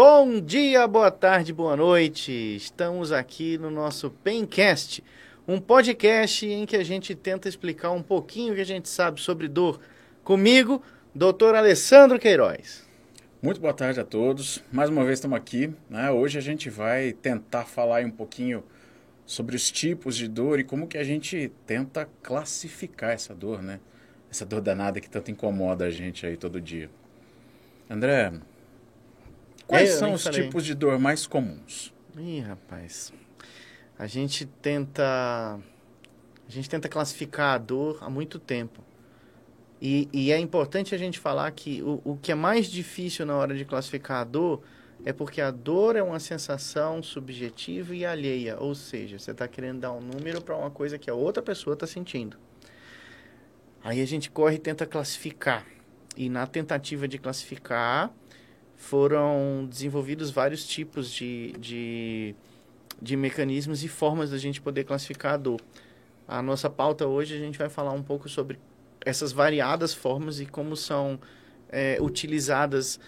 Bom dia, boa tarde, boa noite. Estamos aqui no nosso Pencast, um podcast em que a gente tenta explicar um pouquinho o que a gente sabe sobre dor. Comigo, Dr. Alessandro Queiroz. Muito boa tarde a todos. Mais uma vez estamos aqui. Né? Hoje a gente vai tentar falar um pouquinho sobre os tipos de dor e como que a gente tenta classificar essa dor, né? Essa dor danada que tanto incomoda a gente aí todo dia. André, quais são os falei. tipos de dor mais comuns? Ih, rapaz. A gente tenta a gente tenta classificar a dor há muito tempo. E, e é importante a gente falar que o, o que é mais difícil na hora de classificar a dor é porque a dor é uma sensação subjetiva e alheia. Ou seja, você está querendo dar um número para uma coisa que a outra pessoa está sentindo. Aí a gente corre e tenta classificar. E na tentativa de classificar, foram desenvolvidos vários tipos de, de, de mecanismos e formas da gente poder classificar a dor. A nossa pauta hoje a gente vai falar um pouco sobre essas variadas formas e como são é, utilizadas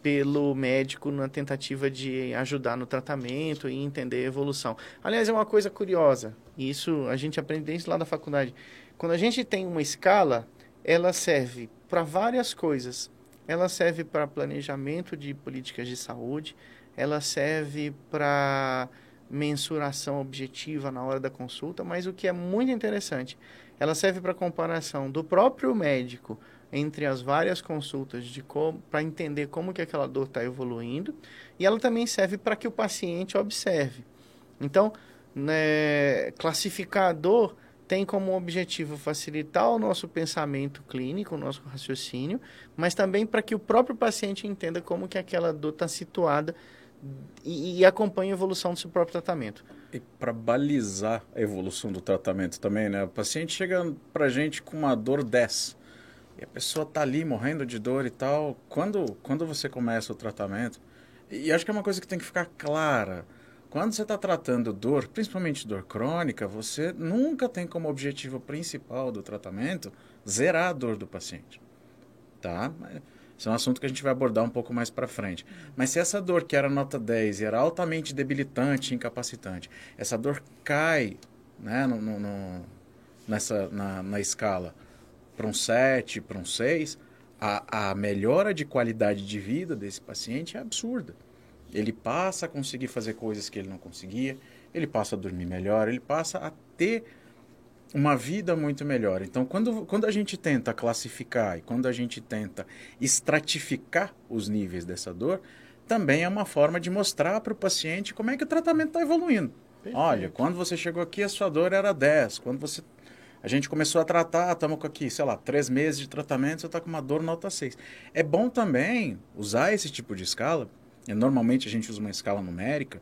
pelo médico na tentativa de ajudar no tratamento e entender a evolução. Aliás, é uma coisa curiosa, e isso a gente aprende desde lá da faculdade. Quando a gente tem uma escala, ela serve para várias coisas. Ela serve para planejamento de políticas de saúde, ela serve para mensuração objetiva na hora da consulta, mas o que é muito interessante, ela serve para comparação do próprio médico entre as várias consultas de para entender como que aquela dor está evoluindo e ela também serve para que o paciente observe. Então, né, classificar a dor tem como objetivo facilitar o nosso pensamento clínico, o nosso raciocínio, mas também para que o próprio paciente entenda como que aquela dor está situada e, e acompanhe a evolução do seu próprio tratamento. E para balizar a evolução do tratamento também, né? O paciente chega para a gente com uma dor 10 e a pessoa está ali morrendo de dor e tal. Quando, quando você começa o tratamento, e acho que é uma coisa que tem que ficar clara. Quando você está tratando dor, principalmente dor crônica, você nunca tem como objetivo principal do tratamento zerar a dor do paciente. Tá? Esse é um assunto que a gente vai abordar um pouco mais para frente. Mas se essa dor que era nota 10 e era altamente debilitante, incapacitante, essa dor cai né, no, no, nessa, na, na escala para um 7, para um 6, a, a melhora de qualidade de vida desse paciente é absurda. Ele passa a conseguir fazer coisas que ele não conseguia, ele passa a dormir melhor, ele passa a ter uma vida muito melhor. Então, quando, quando a gente tenta classificar e quando a gente tenta estratificar os níveis dessa dor, também é uma forma de mostrar para o paciente como é que o tratamento está evoluindo. Perfeito. Olha, quando você chegou aqui, a sua dor era 10. Quando você a gente começou a tratar, estamos aqui, sei lá, três meses de tratamento, você está com uma dor nota 6. É bom também usar esse tipo de escala, normalmente a gente usa uma escala numérica,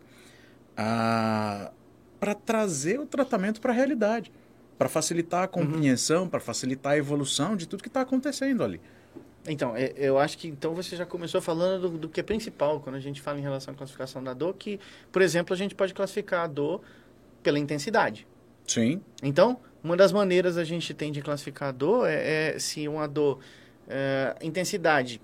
ah, para trazer o tratamento para a realidade, para facilitar a compreensão, uhum. para facilitar a evolução de tudo que está acontecendo ali. Então, é, eu acho que então você já começou falando do, do, que é principal quando a gente fala em relação à classificação da dor, que, por exemplo, a gente pode classificar a dor pela intensidade. Sim. Então, uma das maneiras a gente tem de classificar a dor é, é se uma dor, é, intensidade,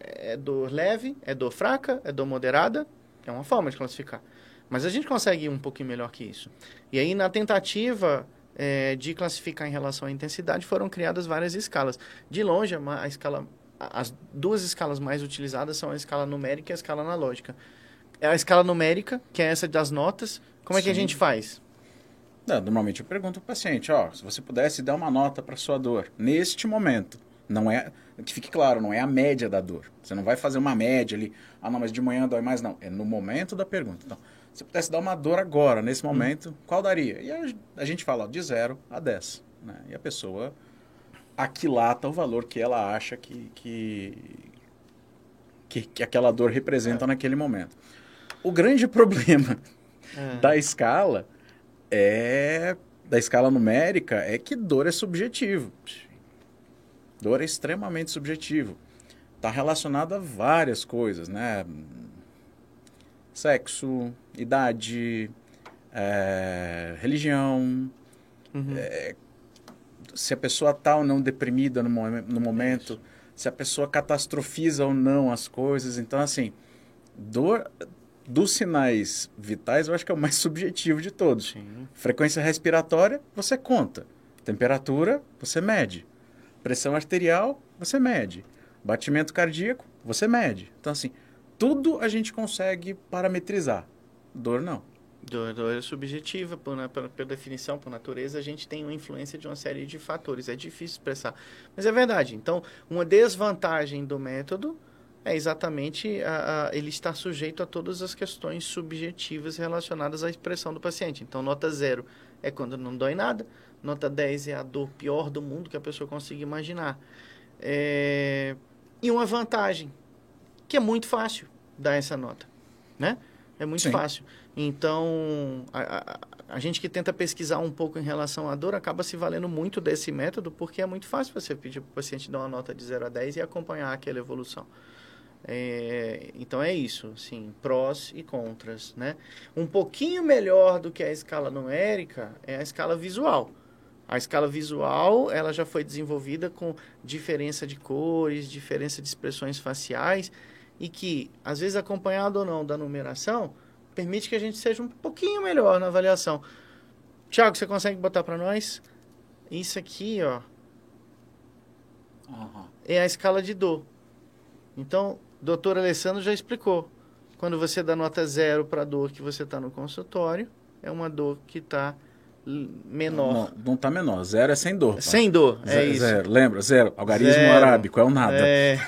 é dor leve, é dor fraca, é dor moderada, é uma forma de classificar. Mas a gente consegue ir um pouquinho melhor que isso. E aí, na tentativa é, de classificar em relação à intensidade, foram criadas várias escalas. De longe, a escala, as duas escalas mais utilizadas são a escala numérica e a escala analógica. É a escala numérica, que é essa das notas, como é Sim. que a gente faz? Não, normalmente eu pergunto ao paciente, ó, se você pudesse dar uma nota para sua dor neste momento, não é, que fique claro, não é a média da dor. Você não vai fazer uma média ali, ah não, mas de manhã dói mais, não. É no momento da pergunta. Então, se pudesse dar uma dor agora, nesse hum. momento, hum. qual daria? E a, a, gente fala ó, de 0 a 10. Né? E a pessoa aquilata o valor que ela acha que, que, que, que aquela dor representa é. naquele momento. O grande problema é. da escala é da escala numérica é que dor é subjetivo. Dor é extremamente subjetivo. Está relacionado a várias coisas, né? Sexo, idade, é, religião, uhum. é, se a pessoa está ou não deprimida no, no momento, se a pessoa catastrofiza ou não as coisas. Então, assim, Dor dos sinais vitais, eu acho que é o mais subjetivo de todos. Sim. Frequência respiratória, você conta. Temperatura, você mede. Pressão arterial, você mede. Batimento cardíaco, você mede. Então, assim, tudo a gente consegue parametrizar. Dor, não. Dor, dor é subjetiva, por, por, por definição, por natureza, a gente tem uma influência de uma série de fatores. É difícil expressar. Mas é verdade. Então, uma desvantagem do método é exatamente a, a- ele estar sujeito a todas as questões subjetivas relacionadas à expressão do paciente. Então, nota zero é quando não dói nada, nota 10 é a dor pior do mundo que a pessoa consiga imaginar. É, E uma vantagem, que é muito fácil dar essa nota, né? É muito Sim. fácil. Então, a, a- a gente que tenta pesquisar um pouco em relação à dor acaba se valendo muito desse método, porque é muito fácil você pedir para o paciente dar uma nota de 0 a 10 e acompanhar aquela evolução. É, então é isso, assim, prós e contras, né? Um pouquinho melhor do que a escala numérica é a escala visual. A escala visual, ela já foi desenvolvida com diferença de cores, diferença de expressões faciais e que, às vezes acompanhado ou não da numeração, permite que a gente seja um pouquinho melhor na avaliação. Tiago, você consegue botar para nós? Isso aqui, ó, é a escala de dor. Então, o doutor Alessandro já explicou. Quando você dá nota zero para a dor que você está no consultório, é uma dor que está menor. Não, não tá menor. Zero é sem dor. Sem dor, é Ze- isso. Zero. Lembra? Zero. Algarismo Zero. arábico, é o nada. É.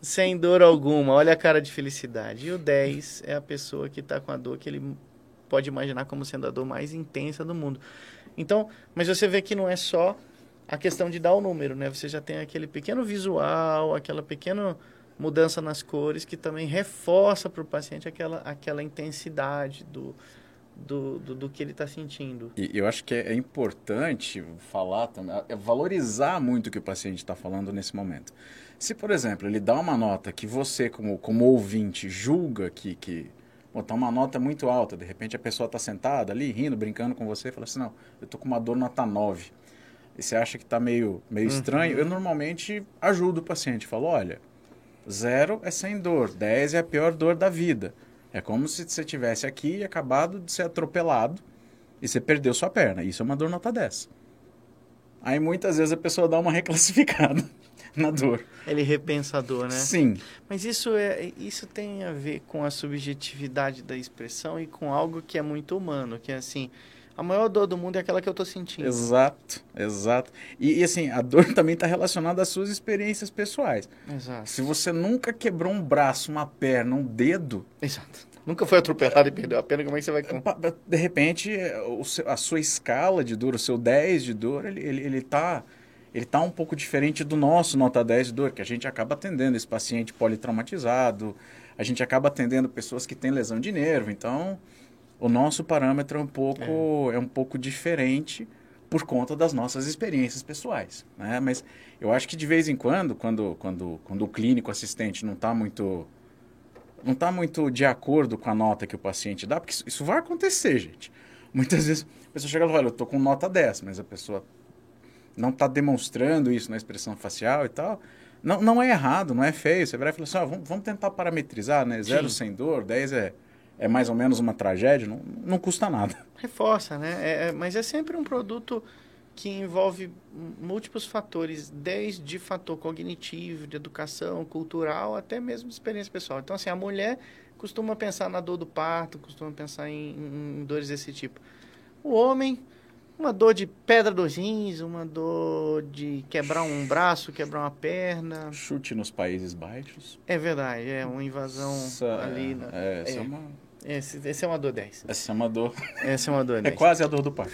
Sem dor alguma, olha a cara de felicidade. E o 10 é a pessoa que está com a dor que ele pode imaginar como sendo a dor mais intensa do mundo. Então, mas você vê que não é só a questão de dar o número, né? Você já tem aquele pequeno visual, aquela pequena mudança nas cores que também reforça para o paciente aquela, aquela intensidade do, do, do, do que ele está sentindo. E eu acho que é é importante falar também, é valorizar muito o que o paciente está falando nesse momento. Se, por exemplo, ele dá uma nota que você, como, como ouvinte, julga que, que bom, tá uma nota muito alta, de repente a pessoa está sentada ali, rindo, brincando com você, e fala assim, não, eu tô com uma dor nota 9. E você acha que está meio, meio estranho, eu normalmente ajudo o paciente, falo, olha, zero é sem dor, 10 é a pior dor da vida. É como se você tivesse aqui e acabado de ser atropelado e você perdeu sua perna. Isso é uma dor nota 10. Aí muitas vezes a pessoa dá uma reclassificada na dor. Ele repensa a dor, né? Sim, Mas isso, é, isso tem a ver com a subjetividade da expressão e com algo que é muito humano, que é assim, a maior dor do mundo é aquela que eu tô sentindo. exato, exato. E, e, assim, a dor também está relacionada às suas experiências pessoais. Exato. Se você nunca quebrou um braço, uma perna, um dedo, Exato. Nunca foi atropelado e perdeu a pena, como é que você vai... pa- pa- de repente é, a sua escala de dor, o seu 10 de dor, ele, ele, ele tá ele tá um pouco diferente do nosso nota 10 de dor, que a gente acaba atendendo esse paciente politraumatizado, a gente acaba atendendo pessoas que têm lesão de nervo, então o nosso parâmetro é um pouco é, um pouco diferente por conta das nossas experiências pessoais, né? Mas eu acho que de vez em quando, quando quando quando o clínico assistente não está muito não está muito de acordo com a nota que o paciente dá, porque isso, isso vai acontecer, gente. Muitas vezes a pessoa chega e fala, olha, eu estou com nota 10, mas a pessoa não está demonstrando isso na expressão facial e tal. Não, não é errado, não é feio. Você vai e fala assim, ó, vamos, vamos tentar parametrizar, né? Zero Sim. sem dor, 10 é, é mais ou menos uma tragédia, não, não custa nada. Reforça, né? É- é- mas é sempre um produto que envolve múltiplos fatores, desde fator cognitivo, de educação, cultural, até mesmo de experiência pessoal. Então, assim, a mulher costuma pensar na dor do parto, costuma pensar em- em dores desse tipo. O homem, uma dor de pedra dos rins, uma dor de quebrar um braço, quebrar uma perna. Chute nos Países Baixos. É verdade, é uma invasão Essa, ali. Na, é, essa, é. é. uma, esse, esse é uma dor 10. essa é uma dor. Essa é uma dor É 10. quase a dor do pai.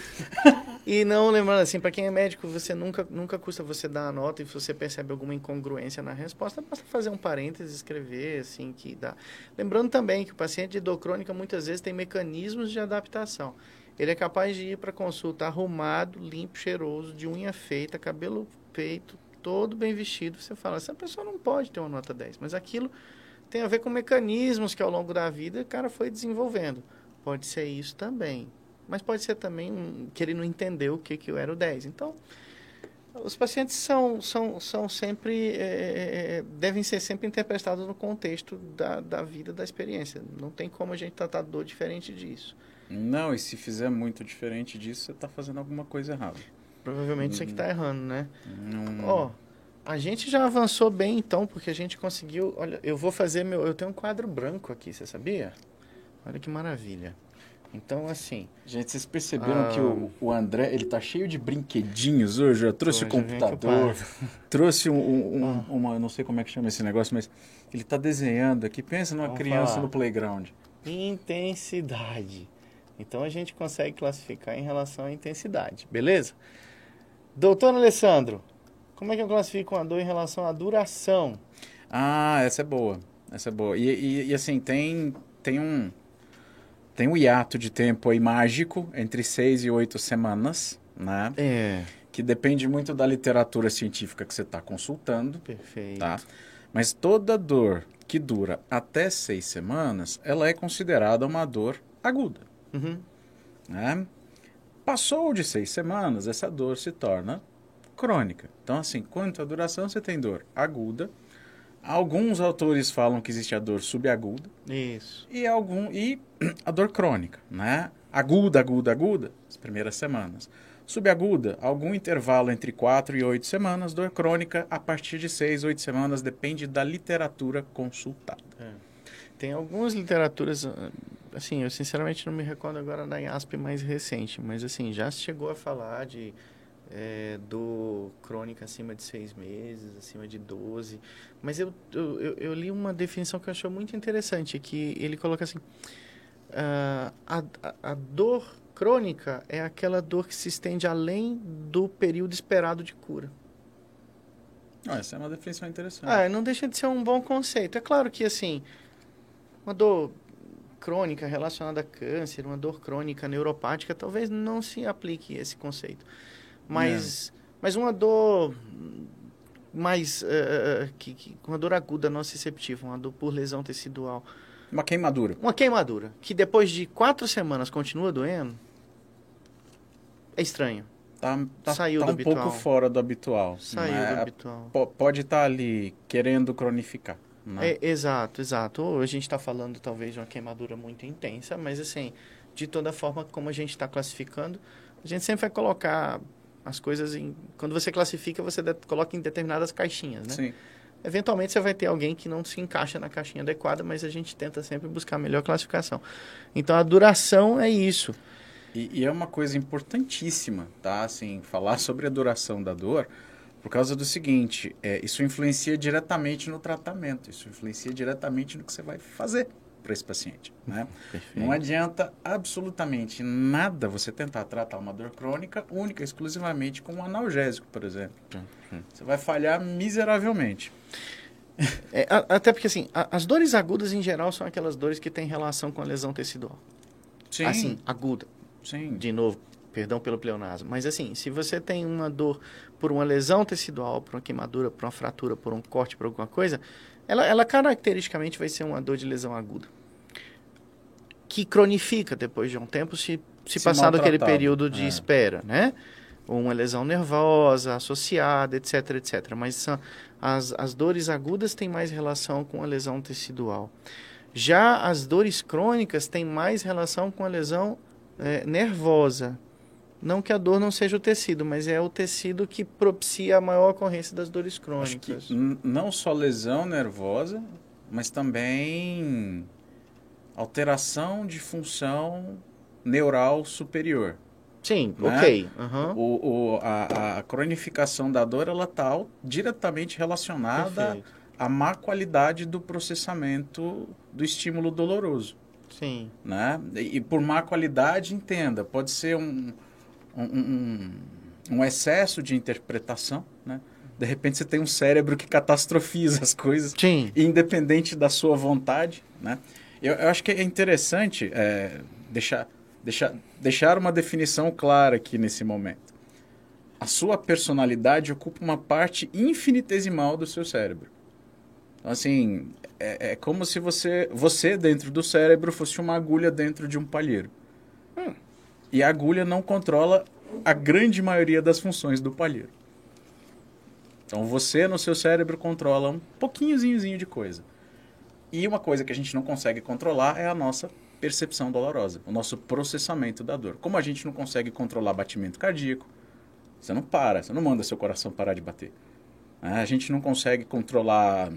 E não lembrando assim, para quem é médico, você nunca, nunca custa você dar a nota e se você percebe alguma incongruência na resposta, basta fazer um parênteses, escrever assim que dá. Lembrando também que o paciente de dor crônica muitas vezes tem mecanismos de adaptação. Ele é capaz de ir para consulta arrumado, limpo, cheiroso, de unha feita, cabelo feito, todo bem vestido. Você fala, essa pessoa não pode ter uma nota 10, mas aquilo tem a ver com mecanismos que ao longo da vida o cara foi desenvolvendo. Pode ser isso também. Mas pode ser também que ele não entendeu o que, que era o 10. Então, Os pacientes são, são, são sempre, é, devem ser sempre interpretados no contexto da, da vida, da experiência. Não tem como a gente tratar dor diferente disso. Não, e se fizer muito diferente disso, você está fazendo alguma coisa errada. Provavelmente você que está errando, né? Não... Ó, a gente já avançou bem então, porque a gente conseguiu. Olha, eu vou fazer meu. Eu tenho um quadro branco aqui, você sabia? Olha que maravilha. Então, assim. Gente, vocês perceberam ah, que o, o André, ele tá cheio de brinquedinhos hoje? Eu trouxe o computador, trouxe um, um, um, ah. uma. Não sei como é que chama esse negócio, mas ele tá desenhando aqui. Pensa numa Vamos criança falar. no playground. Intensidade. Então a gente consegue classificar em relação à intensidade, beleza? Doutor Alessandro, como é que eu classifico uma dor em relação à duração? Ah, essa é boa. Essa é boa. E, e, e assim, tem, tem um tem um hiato de tempo aí mágico entre seis e oito semanas, né? É. Que depende muito da literatura científica que você está consultando. Perfeito. Tá? Mas toda dor que dura até seis semanas, ela é considerada uma dor aguda. Uhum. Né? Passou de seis semanas, essa dor se torna crônica. Então, assim, quanto à duração você tem dor aguda. Alguns autores falam que existe a dor subaguda. Isso. E, algum, e a dor crônica, né? Aguda, aguda, aguda, as primeiras semanas. Subaguda, algum intervalo entre 4 e 8 semanas. Dor crônica, a partir de 6, 8 semanas, depende da literatura consultada. É. Tem algumas literaturas ah, assim, eu sinceramente não me recordo agora da IASP mais recente, mas assim, já chegou a falar de é, do crônica acima de seis meses, acima de 12. Mas eu, eu, eu, li uma definição que eu achei muito interessante, que ele coloca assim, uh, a, a, a dor crônica é aquela dor que se estende além do período esperado de cura. Ah, essa é uma definição interessante. Ah, não deixa de ser um bom conceito. É claro que, assim, uma dor crônica relacionada a câncer, uma dor crônica neuropática, talvez não se aplique esse conceito. Mas, é. mas uma dor mais uh, que, que, uma dor aguda não receptiva, uma dor por lesão tecidual. Uma queimadura. Uma queimadura, que depois de quatro semanas continua doendo, é estranho. Tá, tá, Saiu tá do um habitual. pouco fora do habitual. Saiu do é, habitual. Pode estar tá ali querendo cronificar. Né? É, exato, exato. Ou a gente está falando talvez de uma queimadura muito intensa, mas assim, de toda forma, como a gente está classificando, a gente sempre vai colocar as coisas em. Quando você classifica, você de, coloca em determinadas caixinhas, né? Sim. Eventualmente você vai ter alguém que não se encaixa na caixinha adequada, mas a gente tenta sempre buscar a melhor classificação. Então a duração é isso. E, e é uma coisa importantíssima, tá? Assim, falar sobre a duração da dor por causa do seguinte, é, isso influencia diretamente no tratamento, isso influencia diretamente no que você vai fazer para esse paciente. Né? Não adianta absolutamente nada você tentar tratar uma dor crônica única, exclusivamente com um analgésico, por exemplo. Você vai falhar miseravelmente. É, até porque, assim, as dores agudas, em geral, são aquelas dores que têm relação com a lesão tecidual. Sim. Assim, aguda. Sim. De novo, perdão pelo pleonasmo. Mas, assim, se você tem uma dor por uma lesão tecidual, por uma queimadura, por uma fratura, por um corte, por alguma coisa, ela, ela caracteristicamente vai ser uma dor de lesão aguda. Que cronifica depois de um tempo se, se, se passar daquele período de é. espera, né? Ou uma lesão nervosa associada, etc, etc. Mas são, as, as dores agudas têm mais relação com a lesão tecidual. Já as dores crônicas têm mais relação com a lesão é, nervosa, não que a dor não seja o tecido, mas é o tecido que propicia a maior ocorrência das dores crônicas. não só lesão nervosa, mas também alteração de função neural superior. Sim, né? ok. Uhum. O, o, a, a, cronificação da dor ela está diretamente relacionada Perfeito. à má qualidade do processamento do estímulo doloroso. Sim. Né? E, e por má qualidade, entenda, pode ser um, um, um, excesso de interpretação, né? De repente você tem um cérebro que catastrofiza as coisas, Sim. independente da sua vontade, né? Eu, eu acho que é interessante é, deixar, deixar, deixar uma definição clara aqui nesse momento. A sua personalidade ocupa uma parte infinitesimal do seu cérebro. Então, assim, é, é como se você, você dentro do cérebro fosse uma agulha dentro de um palheiro. E a agulha não controla a grande maioria das funções do palheiro. Então você no seu cérebro controla um pouquinhozinho de coisa. E uma coisa que a gente não consegue controlar é a nossa percepção dolorosa, o nosso processamento da dor. Como a gente não consegue controlar batimento cardíaco, você não para, você não manda seu coração parar de bater. A gente não consegue controlar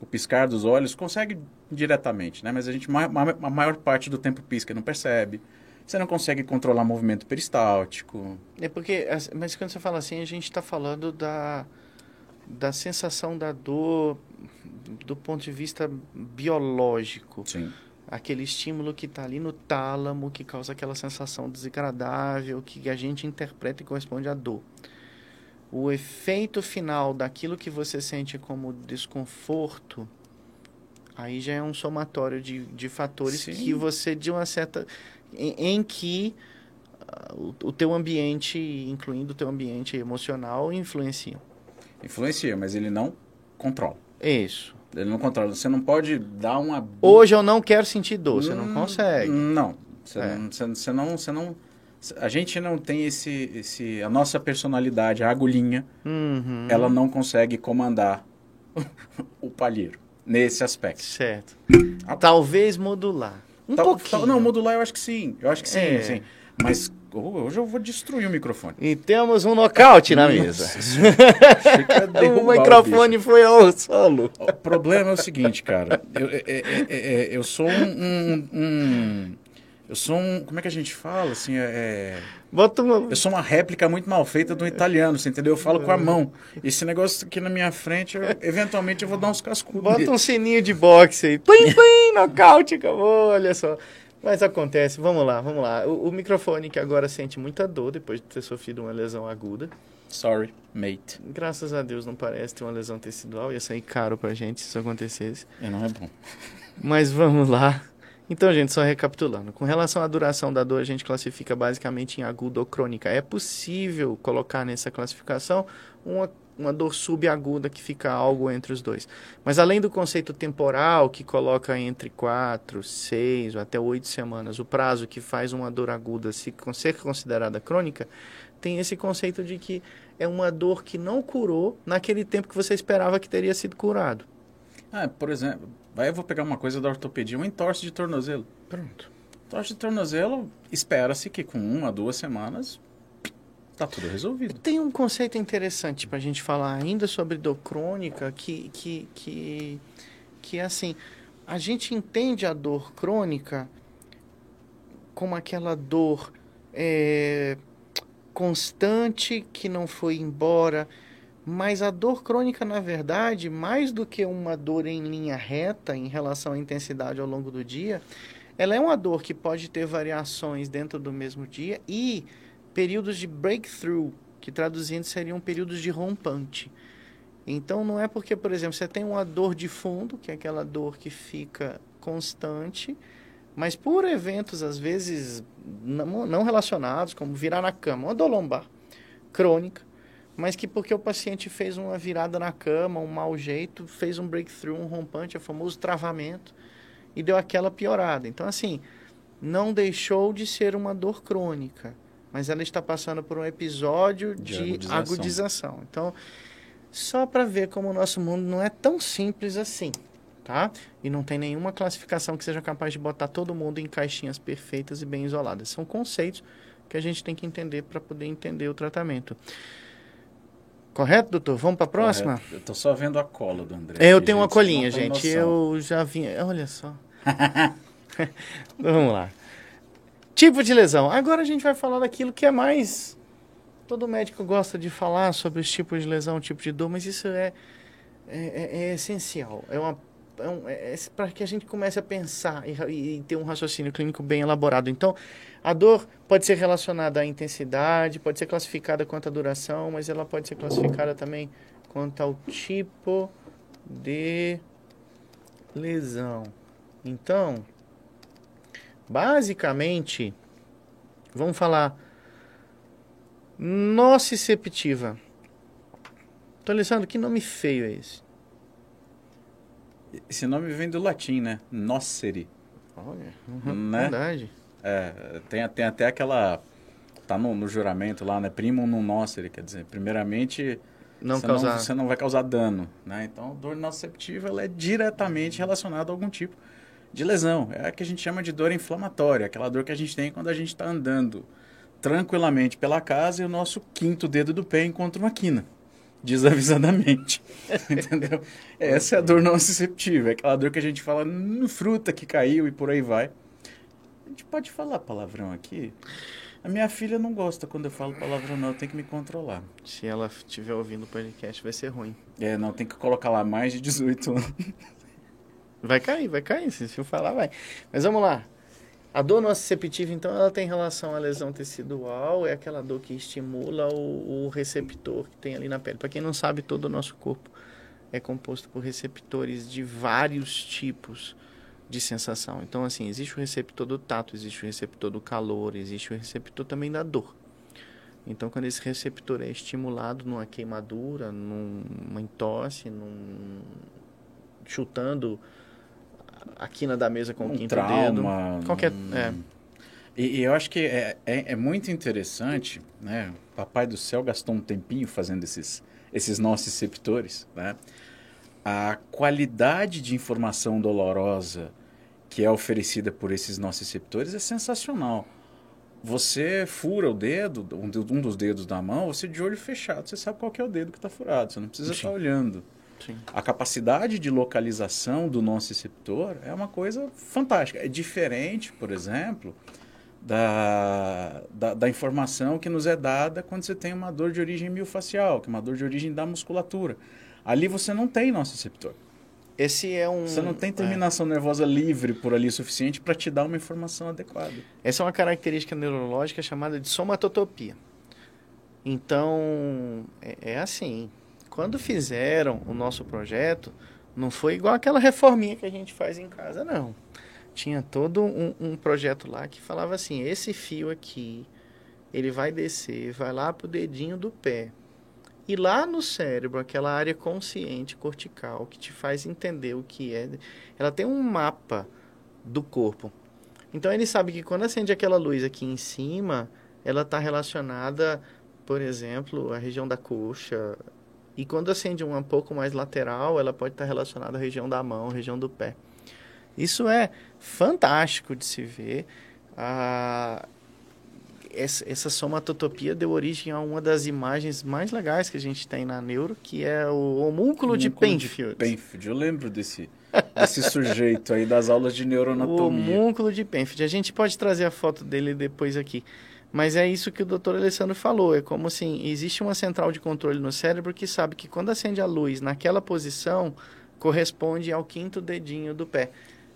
o piscar dos olhos, consegue diretamente, né? Mas a gente, a maior parte do tempo pisca e não percebe. Você não consegue controlar movimento peristáltico. É porque, mas quando você fala assim, a gente está falando da, da sensação da dor do ponto de vista biológico. Sim. Aquele estímulo que está ali no tálamo, que causa aquela sensação desagradável, que a gente interpreta e corresponde à dor. O efeito final daquilo que você sente como desconforto, aí já é um somatório de, de fatores Sim. que você, de uma certa em, em que uh, o, o teu ambiente, incluindo o teu ambiente emocional, influencia. Influencia, mas ele não controla. Isso. Ele não controla. Você não pode dar uma. Hoje eu não quero sentir dor, você não hum, consegue. Não. Você, é. não, você, você não. Você não a gente não tem esse, esse a nossa personalidade, a agulhinha, uhum. ela não consegue comandar o palheiro nesse aspecto. Certo. Talvez modular. Um pouquinho. Não, modular eu acho que sim. Eu acho que sim, é. sim. Mas hoje eu vou destruir o microfone. E temos um nocaute na mesa. o microfone o foi ao solo. O problema é o seguinte, cara. Eu, é, é, é, eu sou um, um, um eu sou um. Como é que a gente fala? Assim, é. Bota uma... Eu sou uma réplica muito mal feita do italiano, você entendeu? Eu falo com a mão. Esse negócio aqui na minha frente, eu, eventualmente eu vou dar uns cascudos. Bota um sininho de boxe aí. Plim, plim, nocaute, acabou, olha só. Mas acontece, vamos lá, vamos lá. O, o, microfone que agora sente muita dor depois de ter sofrido uma lesão aguda. Sorry, mate. Graças a Deus não parece ter uma lesão tecidual, ia sair caro pra gente se isso acontecesse. E não é bom. Mas vamos lá. Então, gente, só recapitulando. Com relação à duração da dor, a gente classifica basicamente em aguda ou crônica. É possível colocar nessa classificação uma, uma dor subaguda que fica algo entre os dois. Mas além do conceito temporal, que coloca entre 4, 6 ou até 8 semanas, o prazo que faz uma dor aguda se, ser considerada crônica, tem esse conceito de que é uma dor que não curou naquele tempo que você esperava que teria sido curado. Ah, por exemplo, Aí eu vou pegar uma coisa da ortopedia, um entorse de tornozelo. Pronto. Entorse de tornozelo, espera-se que com uma, duas semanas tá tudo resolvido. Tem um conceito interessante para a gente falar ainda sobre dor crônica, que, que, que, que é assim, a gente entende a dor crônica como aquela dor é, constante que não foi embora, mas a dor crônica, na verdade, mais do que uma dor em linha reta em relação à intensidade ao longo do dia, ela é uma dor que pode ter variações dentro do mesmo dia e períodos de breakthrough, que traduzindo seriam períodos de rompante. Então não é porque, por exemplo, você tem uma dor de fundo, que é aquela dor que fica constante, mas por eventos às vezes não relacionados, como virar na cama, uma dor lombar crônica, mas que porque o paciente fez uma virada na cama, um mau jeito, fez um breakthrough, um rompante, o famoso travamento, e deu aquela piorada. Então, assim, não deixou de ser uma dor crônica, mas ela está passando por um episódio de, de agudização. agudização. Então, só para ver como o nosso mundo não é tão simples assim, tá? E não tem nenhuma classificação que seja capaz de botar todo mundo em caixinhas perfeitas e bem isoladas. São conceitos que a gente tem que entender para poder entender o tratamento. Correto, doutor? Vamos para a próxima? Correto. Eu estou só vendo a cola do André. É, eu tenho uma colinha, gente. Eu já vim. Olha só. Vamos lá. Tipo de lesão. Agora a gente vai falar daquilo que é mais. Todo médico gosta de falar sobre os tipos de lesão, tipo de dor, mas isso é, é, é, é essencial. É uma é, é, é para que a gente comece a pensar e, e, ter um raciocínio clínico bem elaborado. Então, a dor pode ser relacionada à intensidade, pode ser classificada quanto à duração, mas ela pode ser classificada também quanto ao tipo de lesão. Então, basicamente, vamos falar nociceptiva. Tô Alessandro, que nome feio é esse? Esse nome vem do latim, né? Nocere. Olha, uhum, né? verdade. É, tem, tem até aquela... Tá no, no juramento lá, né? Primum non nocere, quer dizer, primeiramente... Não você, causar... não, você não vai causar dano. Né? Então, dor nociceptiva ela é diretamente relacionada a algum tipo de lesão. É a que a gente chama de dor inflamatória, aquela dor que a gente tem quando a gente está andando tranquilamente pela casa e o nosso quinto dedo do pé encontra uma quina, desavisadamente. Entendeu? Essa é a dor nociceptiva, é aquela dor que a gente fala no fruta que caiu e por aí vai. A gente pode falar palavrão aqui? A minha filha não gosta quando eu falo palavrão, não. Eu tenho que me controlar. Se ela estiver ouvindo o podcast, vai ser ruim. É, não, tem que colocar lá mais de 18 anos. Vai cair, vai cair. Se eu falar, vai. Mas vamos lá. A dor nociceptiva, então, ela tem relação à lesão tecidual, é aquela dor que estimula o, o receptor que tem ali na pele. Para quem não sabe, todo o nosso corpo é composto por receptores de vários tipos de sensação. Então, assim, existe o receptor do tato, existe o receptor do calor, existe o receptor também da dor. Então, quando esse receptor é estimulado numa queimadura, numa entorse, num... chutando a quina da mesa com um o quinto trauma, dedo. Qualquer, é. E, e, eu acho que é, é, é, muito interessante, né? Papai do Céu gastou um tempinho fazendo esses, esses nociceptores, né? A qualidade de informação dolorosa que é oferecida por esses nociceptores é sensacional. Você fura o dedo, um dos dedos da mão, você de olho fechado, você sabe qual é o dedo que está furado, você não precisa Sim. estar olhando. Sim. A capacidade de localização do nociceptor é uma coisa fantástica. É diferente, por exemplo, da, da, da, informação que nos é dada quando você tem uma dor de origem miofacial, que é uma dor de origem da musculatura. Ali você não tem nociceptor. Esse é um. Você não tem terminação é. nervosa livre por ali o suficiente para te dar uma informação adequada. Essa é uma característica neurológica chamada de somatotopia. Então, é, é assim. Quando fizeram o nosso projeto, não foi igual aquela reforminha que a gente faz em casa, não. Tinha todo um, um projeto lá que falava assim: esse fio aqui, ele vai descer, vai lá pro dedinho do pé. E lá no cérebro, aquela área consciente cortical que te faz entender o que é, ela tem um mapa do corpo. Então ele sabe que quando acende aquela luz aqui em cima, ela está relacionada, por exemplo, à região da coxa, e quando acende uma um pouco mais lateral, ela pode estar relacionada à região da mão, região do pé. Isso é fantástico de se ver. Ah, essa, essa somatotopia deu origem a uma das imagens mais legais que a gente tem na neuro, que é o homúnculo, de Penfield. De Penfield, eu lembro desse, desse sujeito aí das aulas de neuroanatomia. O homúnculo de Penfield. A gente pode trazer a foto dele depois aqui. Mas é isso que o doutor Alessandro falou. É como assim, existe uma central de controle no cérebro que sabe que quando acende a luz naquela posição, corresponde ao quinto dedinho do pé.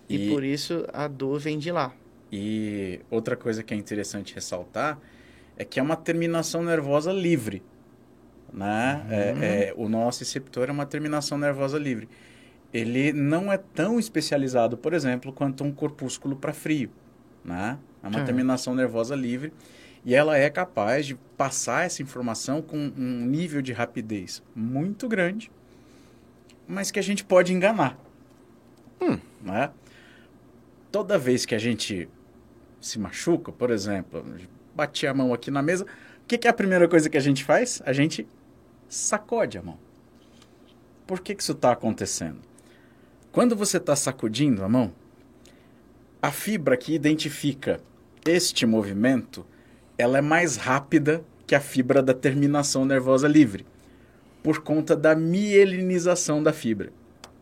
E, e por isso a dor vem de lá. E outra coisa que é interessante ressaltar é que é uma terminação nervosa livre. Né? Uhum. É, é, o nosso receptor é uma terminação nervosa livre. Ele não é tão especializado, por exemplo, quanto um corpúsculo para frio. Né? É uma uhum. terminação nervosa livre e ela é capaz de passar essa informação com um nível de rapidez muito grande, mas que a gente pode enganar. Hum. Né? Toda vez que a gente se machuca, por exemplo, bati a mão aqui na mesa, o que, que, é a primeira coisa que a gente faz? A gente sacode a mão. Por que, que isso está acontecendo? Quando você está sacudindo a mão, a fibra que identifica este movimento ela é mais rápida que a fibra da terminação nervosa livre, por conta da mielinização da fibra.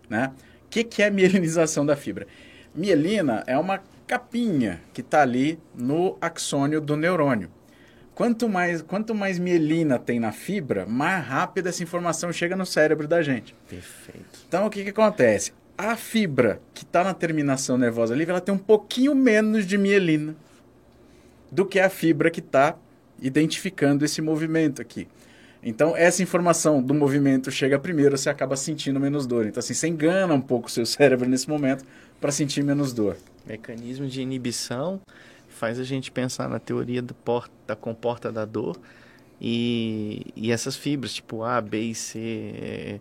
Né? O que, que é mielinização da fibra? Mielina é uma capinha que está ali no axônio do neurônio. Quanto mais, quanto mais mielina tem na fibra, mais rápida essa informação chega no cérebro da gente. Perfeito. Então, o que, que acontece? A fibra que está na terminação nervosa livre, ela tem um pouquinho menos de mielina do que a fibra que está identificando esse movimento aqui. Então, essa informação do movimento chega primeiro, você acaba sentindo menos dor. Então, assim, você engana um pouco o seu cérebro nesse momento para sentir menos dor. Mecanismo de inibição faz a gente pensar na teoria do porta, da comporta da dor e, e essas fibras, tipo A, B e C, é,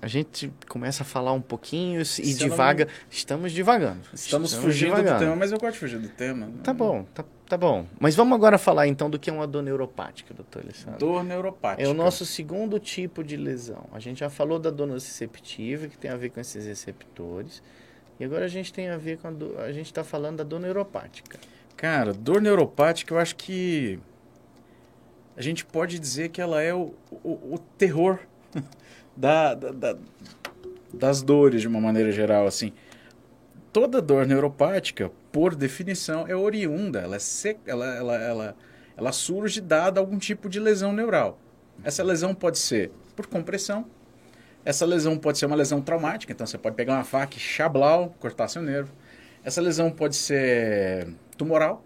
a gente começa a falar um pouquinho e Se divaga. Estamos divagando. Estamos, fugindo divagando. do tema, mas eu gosto de fugir do tema. Tá bom, tá, tá bom. Mas vamos agora falar então do que é uma dor neuropática, doutor Alessandro. Dor neuropática. É o nosso segundo tipo de lesão. A gente já falou da dor nociceptiva, que tem a ver com esses receptores. E agora a gente tem a ver com a dor, a gente está falando da dor neuropática. Cara, dor neuropática, eu acho que a gente pode dizer que ela é o, o, o terror da, da, da- das dores de uma maneira geral, assim. Toda dor neuropática, por definição, é oriunda, ela, é sec- ela, ela, ela, ela surge dada algum tipo de lesão neural. Essa lesão pode ser por compressão, essa lesão pode ser uma lesão traumática, então você pode pegar uma faca e chablau, cortar seu nervo. Essa lesão pode ser tumoral,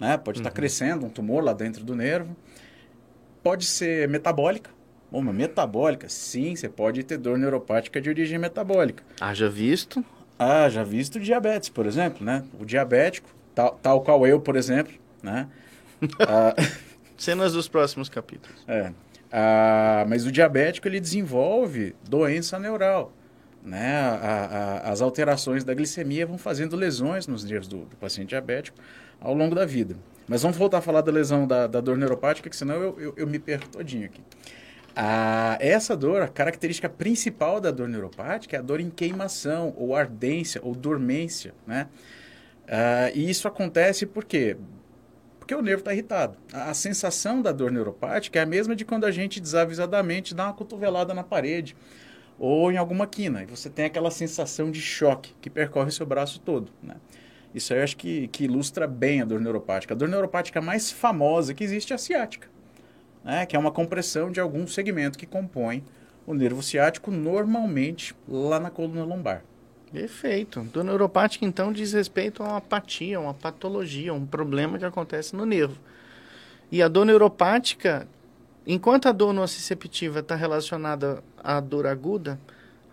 né? pode estar crescendo um tumor lá dentro do nervo. Pode ser metabólica. Uma metabólica, sim, você pode ter dor neuropática de origem metabólica. Haja visto. Ah, já visto diabetes, por exemplo, né? O diabético, tal, tal qual eu, por exemplo, né? Ah, Cenas dos próximos capítulos. é. Ah, mas o diabético, ele desenvolve doença neural, né? A- a- as alterações da glicemia vão fazendo lesões nos nervos do, do paciente diabético ao longo da vida. Mas vamos voltar a falar da lesão da, da dor neuropática, que senão eu, eu, eu me perco todinho aqui. Ah, essa dor, a característica principal da dor neuropática é a dor em queimação, ou ardência, ou dormência, né? Ah, e isso acontece por quê? Porque o nervo está irritado. A, a sensação da dor neuropática é a mesma de quando a gente desavisadamente dá uma cotovelada na parede ou em alguma quina. E você tem aquela sensação de choque que percorre o seu braço todo, né? Isso aí eu acho que, que ilustra bem a dor neuropática. A dor neuropática mais famosa que existe é a ciática né, que é uma compressão de algum segmento que compõe o nervo ciático, normalmente lá na coluna lombar. Perfeito. Dor neuropática, então, diz respeito a uma apatia, uma patologia, um problema que acontece no nervo. E a dor neuropática, enquanto a dor nociceptiva está relacionada à dor aguda,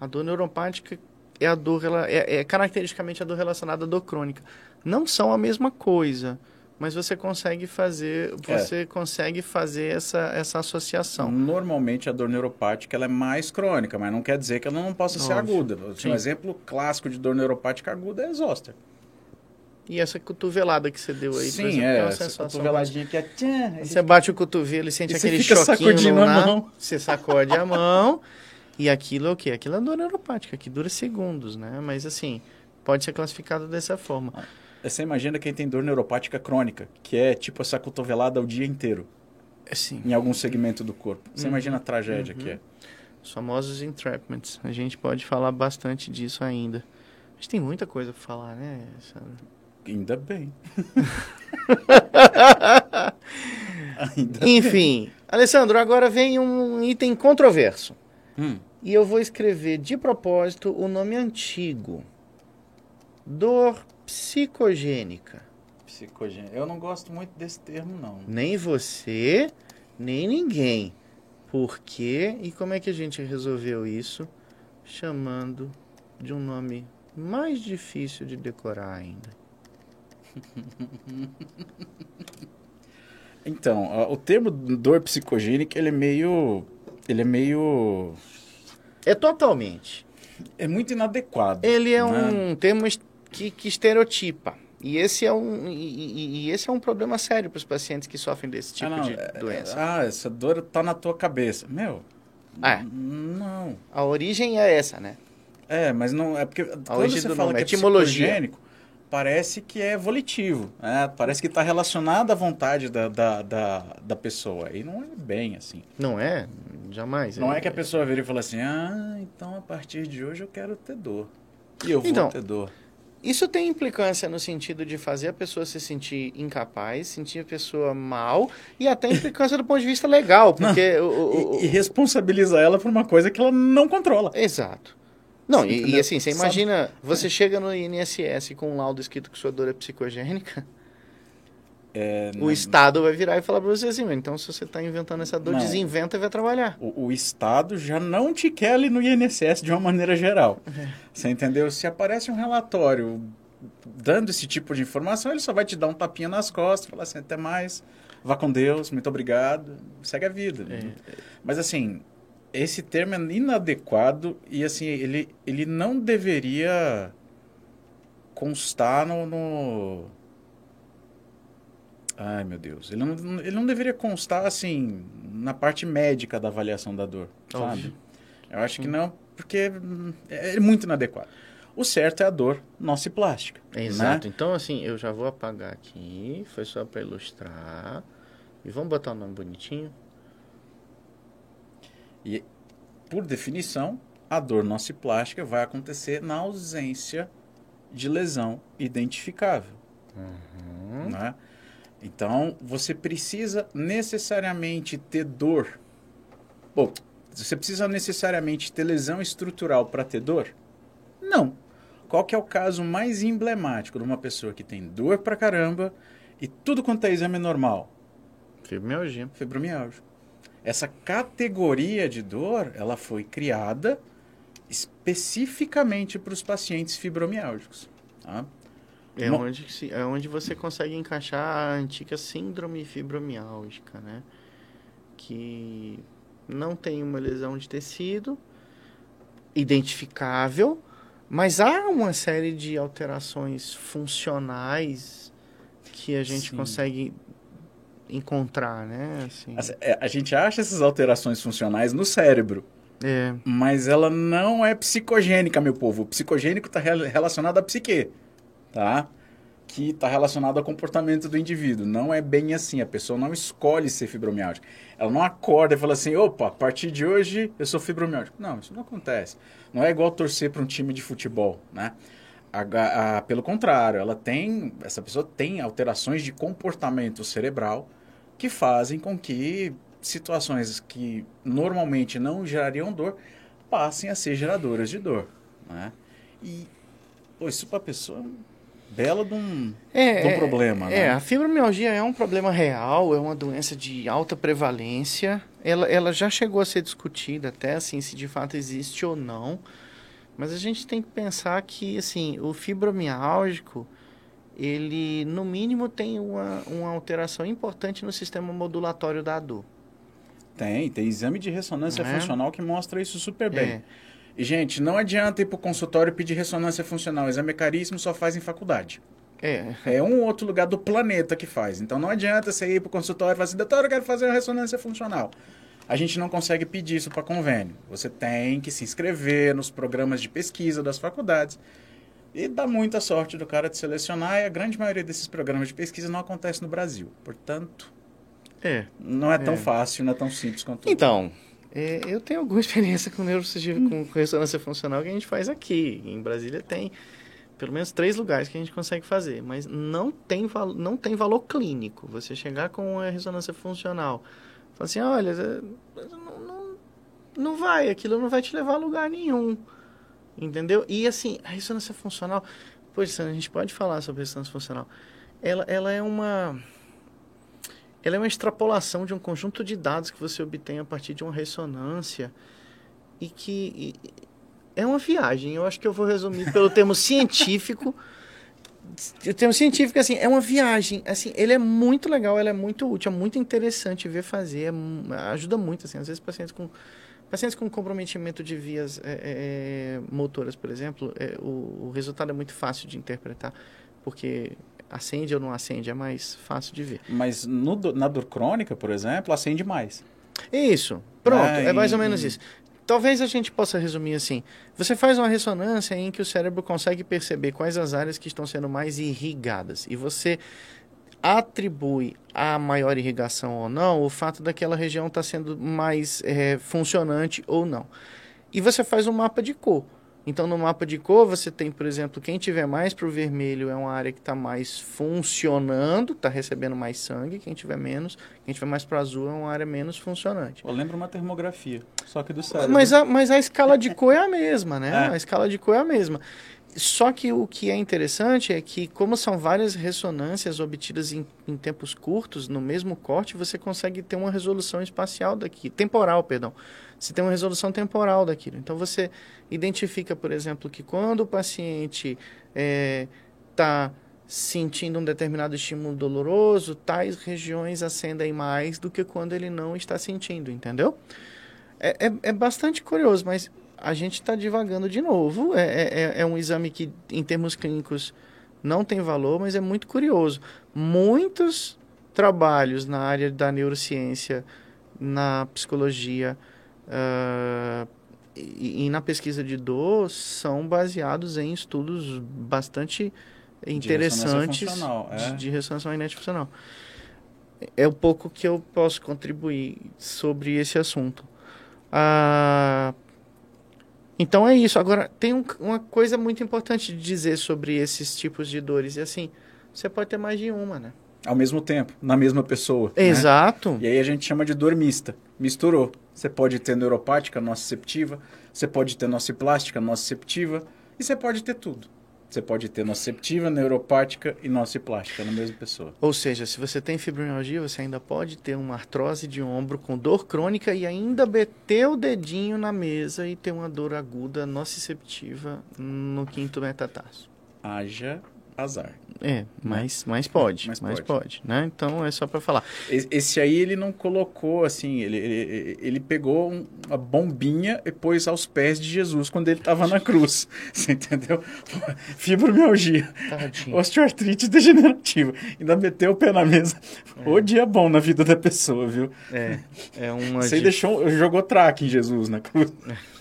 a dor neuropática é a dor rela- é, é caracteristicamente a dor relacionada à dor crônica. Não são a mesma coisa, mas você consegue fazer, É. você consegue fazer essa, essa associação. Normalmente a dor neuropática ela é mais crônica, mas não quer dizer que ela não possa ser Óbvio. aguda. Sim. Um exemplo clássico de dor neuropática aguda é a zoster. E essa cotovelada que você deu aí, por Sim, exemplo, é. uma Essa cotoveladinha que é... Você bate o cotovelo e sente E aquele choquinho no a na- mão. Você sacode a mão. E aquilo é o quê? Aquilo é dor neuropática, que dura segundos, né? Mas assim, pode ser classificado dessa forma. Você imagina quem tem dor neuropática crônica, que é tipo essa cotovelada o dia inteiro, Assim, em algum segmento do corpo. Você Uhum. imagina a tragédia Uhum. que é. os famosos entrapments. A gente pode falar bastante disso ainda. A gente tem muita coisa pra falar, né? Ainda bem. Ainda Enfim, Alessandro, agora vem um item controverso. Hum. E eu vou escrever de propósito o nome antigo. Dor psicogênica. Psicogênico. Eu não gosto muito desse termo, não. Nem você, nem ninguém. Por quê e como é que a gente resolveu isso? Chamando de um nome mais difícil de decorar ainda. Então, o termo dor psicogênica, ele é meio... Ele é meio... É totalmente. É muito inadequado. Ele é né? um termo que, que estereotipa. E esse é um, e, e- esse é um problema sério para os pacientes que sofrem desse tipo Ah, não, de é- doença. Ah, essa dor tá na tua cabeça. Meu, É. não. A origem é essa, né? É, mas não... É porque quando origem você fala nome, que é etimologia. parece que é volitivo. né? Parece que está relacionado à vontade da, da, da, da pessoa. E não é bem assim. Não é? Jamais. Não é que a pessoa vira e fala assim, ah, então a partir de hoje eu quero ter dor. E eu vou Então, ter dor. Isso tem implicância no sentido de fazer a pessoa se sentir incapaz, sentir a pessoa mal, e até implicância do ponto de vista legal, porque... o, o- o- E, e responsabiliza ela por uma coisa que ela não controla. Exato. Não, e, e assim, você imagina, você chega no INSS com um laudo escrito que sua dor é psicogênica, É, o não- Estado vai virar e falar pra você assim, "Mas então se você está inventando essa dor, Não. desinventa e vai trabalhar. o, o Estado já não te quer ali no INSS de uma maneira geral. É. Você entendeu? Se aparece um relatório dando esse tipo de informação, ele só vai te dar um tapinha nas costas, falar assim, até mais, vá com Deus, muito obrigado, segue a vida. É. Mas assim, esse termo é inadequado e assim ele, ele não deveria constar no, no... ai meu Deus ele não, ele não deveria constar assim na parte médica da avaliação da dor sabe Óbvio. eu acho que não porque hum, é muito inadequado o certo é a dor nociplástica Exato. né? Então, assim, eu já vou apagar aqui. Foi só para ilustrar. E vamos botar o nome bonitinho. E, por definição, a dor nociplástica vai acontecer na ausência de lesão identificável. Né? Então, você precisa necessariamente ter dor. Bom, você precisa necessariamente ter lesão estrutural para ter dor? Não. Qual que é o caso mais emblemático de uma pessoa que tem dor pra caramba e tudo quanto é exame normal? Fibromialgia. fibromialgia. Essa categoria de dor, ela foi criada especificamente para os pacientes fibromiálgicos. Tá? É Mo- onde, é onde você consegue encaixar a antiga síndrome fibromiálgica, né? Que não tem uma lesão de tecido identificável, mas há uma série de alterações funcionais que a gente Sim. consegue encontrar, né? Assim, Assim, é, A gente acha essas alterações funcionais no cérebro, é, mas ela não é psicogênica, meu povo. O psicogênico está relacionado à psique, tá? Que está relacionado ao comportamento do indivíduo. Não é bem assim. A pessoa não escolhe ser fibromialgia. Ela não acorda e fala assim: opa, a partir de hoje eu sou fibromialgia. Não, isso não acontece. Não é igual torcer para um time de futebol, né? A- a- pelo contrário, ela tem, essa pessoa tem alterações de comportamento cerebral que fazem com que situações que normalmente não gerariam dor passem a ser geradoras de dor, né? E pô, isso para a pessoa belo de um, É, de um é, problema, É, né? a fibromialgia é um problema real, é uma doença de alta prevalência. Ela, ela já chegou a ser discutida até, assim, se de fato existe ou não. Mas a gente tem que pensar que, assim, o fibromiálgico, ele, no mínimo, tem uma, uma alteração importante no sistema modulatório da dor. Tem, tem exame de ressonância é? funcional que mostra isso super bem. É. E, gente, não adianta ir pro consultório e pedir ressonância funcional. O exame é caríssimo, só faz em faculdade. É, É um outro lugar do planeta que faz. Então não adianta você ir pro consultório e falar assim, doutor, eu quero fazer uma ressonância funcional. A gente não consegue pedir isso para convênio. Você tem que se inscrever nos programas de pesquisa das faculdades. E dá muita sorte do cara de selecionar, e a grande maioria desses programas de pesquisa não acontece no Brasil. Portanto, é. não é tão É. fácil, não é tão simples quanto. Então, é, eu tenho alguma experiência com neurocirurgia, com ressonância funcional que a gente faz aqui. Em Brasília tem pelo menos três lugares que a gente consegue fazer, mas não tem, não tem valor clínico. Você chegar com uma ressonância funcional, falar assim, olha, é, não, não, não vai, aquilo não vai te levar a lugar nenhum. Entendeu? E assim, a ressonância funcional, pois a gente pode falar sobre ressonância funcional. Ela, ela é uma ela é uma extrapolação de um conjunto de dados que você obtém a partir de uma ressonância e que e- é uma viagem. Eu acho que eu vou resumir pelo termo científico. O termo científico, assim, é uma viagem. Assim, ele é muito legal, ele é muito útil, é muito interessante ver fazer, é ajuda muito, assim. Às vezes pacientes com pacientes com comprometimento de vias é, é, motoras, por exemplo, é, o, o resultado é muito fácil de interpretar, porque acende ou não acende, é mais fácil de ver. Mas no na dor crônica, por exemplo, acende mais. Isso, pronto, Ah, é mais ou menos isso. Talvez a gente possa resumir assim: você faz uma ressonância em que o cérebro consegue perceber quais as áreas que estão sendo mais irrigadas e você atribui a maior irrigação ou não o fato daquela região estar sendo mais eh, funcionante ou não. E você faz um mapa de cor. Então, no mapa de cor, você tem, por exemplo, quem tiver mais para o vermelho é uma área que está mais funcionando, está recebendo mais sangue. Quem tiver menos, quem tiver mais para azul é uma área menos funcionante. Eu lembro uma termografia, só que do cérebro. Mas a, mas a escala de cor é a mesma, né? É. A escala de cor é a mesma. Só que o que é interessante é que, como são várias ressonâncias obtidas em, em tempos curtos, no mesmo corte, você consegue ter uma resolução espacial daqui, temporal, perdão. Você tem uma resolução temporal daquilo. Então, você identifica, por exemplo, que quando o paciente está sentindo um determinado estímulo doloroso, tais regiões acendem mais do que quando ele não está sentindo, entendeu? É, é, é bastante curioso, mas a gente está divagando de novo. É, é, é um exame que, em termos clínicos, não tem valor, mas é muito curioso. Muitos trabalhos na área da neurociência, na psicologia uh, e, e, na pesquisa de dor são baseados em estudos bastante interessantes de ressonância, é. de, ressonância magnética funcional. É o pouco que eu posso contribuir sobre esse assunto. Uh, então é isso. Agora, tem um, uma coisa muito importante de dizer sobre esses tipos de dores. E assim, você pode ter mais de uma, né? Ao mesmo tempo, na mesma pessoa. Né? Exato. Né? E aí a gente chama de dor mista. Misturou. Você pode ter neuropática, nociceptiva. Você pode ter nociplástica, nociceptiva. E você pode ter tudo. Você pode ter nociceptiva, neuropática e nociplástica na mesma pessoa. Ou seja, se você tem fibromialgia, você ainda pode ter uma artrose de ombro com dor crônica e ainda bater o dedinho na mesa e ter uma dor aguda nociceptiva no quinto metatarso. Haja azar. É, mas, mas pode, mas, mas pode. pode. né? Então é só para falar. Esse aí ele não colocou assim, ele, ele, ele pegou uma bombinha e pôs aos pés de Jesus quando ele estava na cruz. Você entendeu? Fibromialgia, Tadinho. osteoartrite degenerativa. Ainda meteu o pé na mesa. É. O dia bom na vida da pessoa, viu? É, é uma. Você de... deixou, jogou traque em Jesus na cruz. É.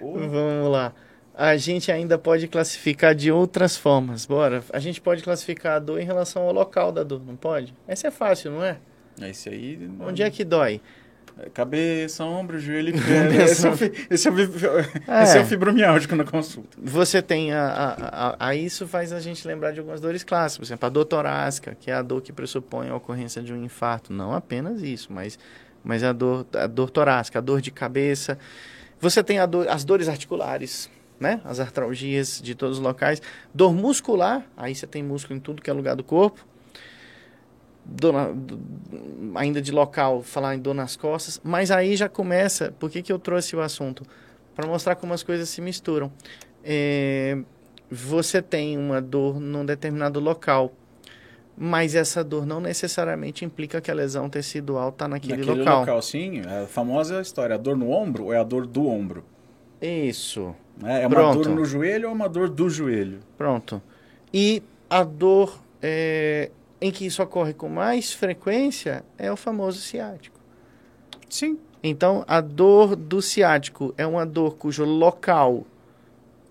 Vamos lá a gente ainda pode classificar de outras formas. Bora, a gente pode classificar a dor em relação ao local da dor, não pode? Essa é fácil, não é? Esse aí. Não... Onde é que dói? É, cabeça, ombro, joelho e esse, é o, esse, é o, é. esse é o fibromialgico na consulta. Você tem a, a, a, a, isso faz a gente lembrar de algumas dores clássicas, por exemplo, a dor torácica, que é a dor que pressupõe a ocorrência de um infarto. Não apenas isso, mas, mas a, dor, a dor torácica, a dor de cabeça. Você tem dor, as dores articulares, né? As artralgias de todos os locais. Dor muscular, aí você tem músculo em tudo que é lugar do corpo. Dor ainda de local, falar em dor nas costas. Mas aí já começa, por que, que eu trouxe o assunto? Para mostrar como as coisas se misturam. É, você tem uma dor num determinado local, mas essa dor não necessariamente implica que a lesão tecidual está naquele, naquele local. local. Sim, é a famosa história, a dor no ombro ou é a dor do ombro? Isso. É, é uma Pronto. dor no joelho ou uma dor do joelho? Pronto. E a dor é, em que isso ocorre com mais frequência é o famoso ciático. Sim. Então, a dor do ciático é uma dor cujo local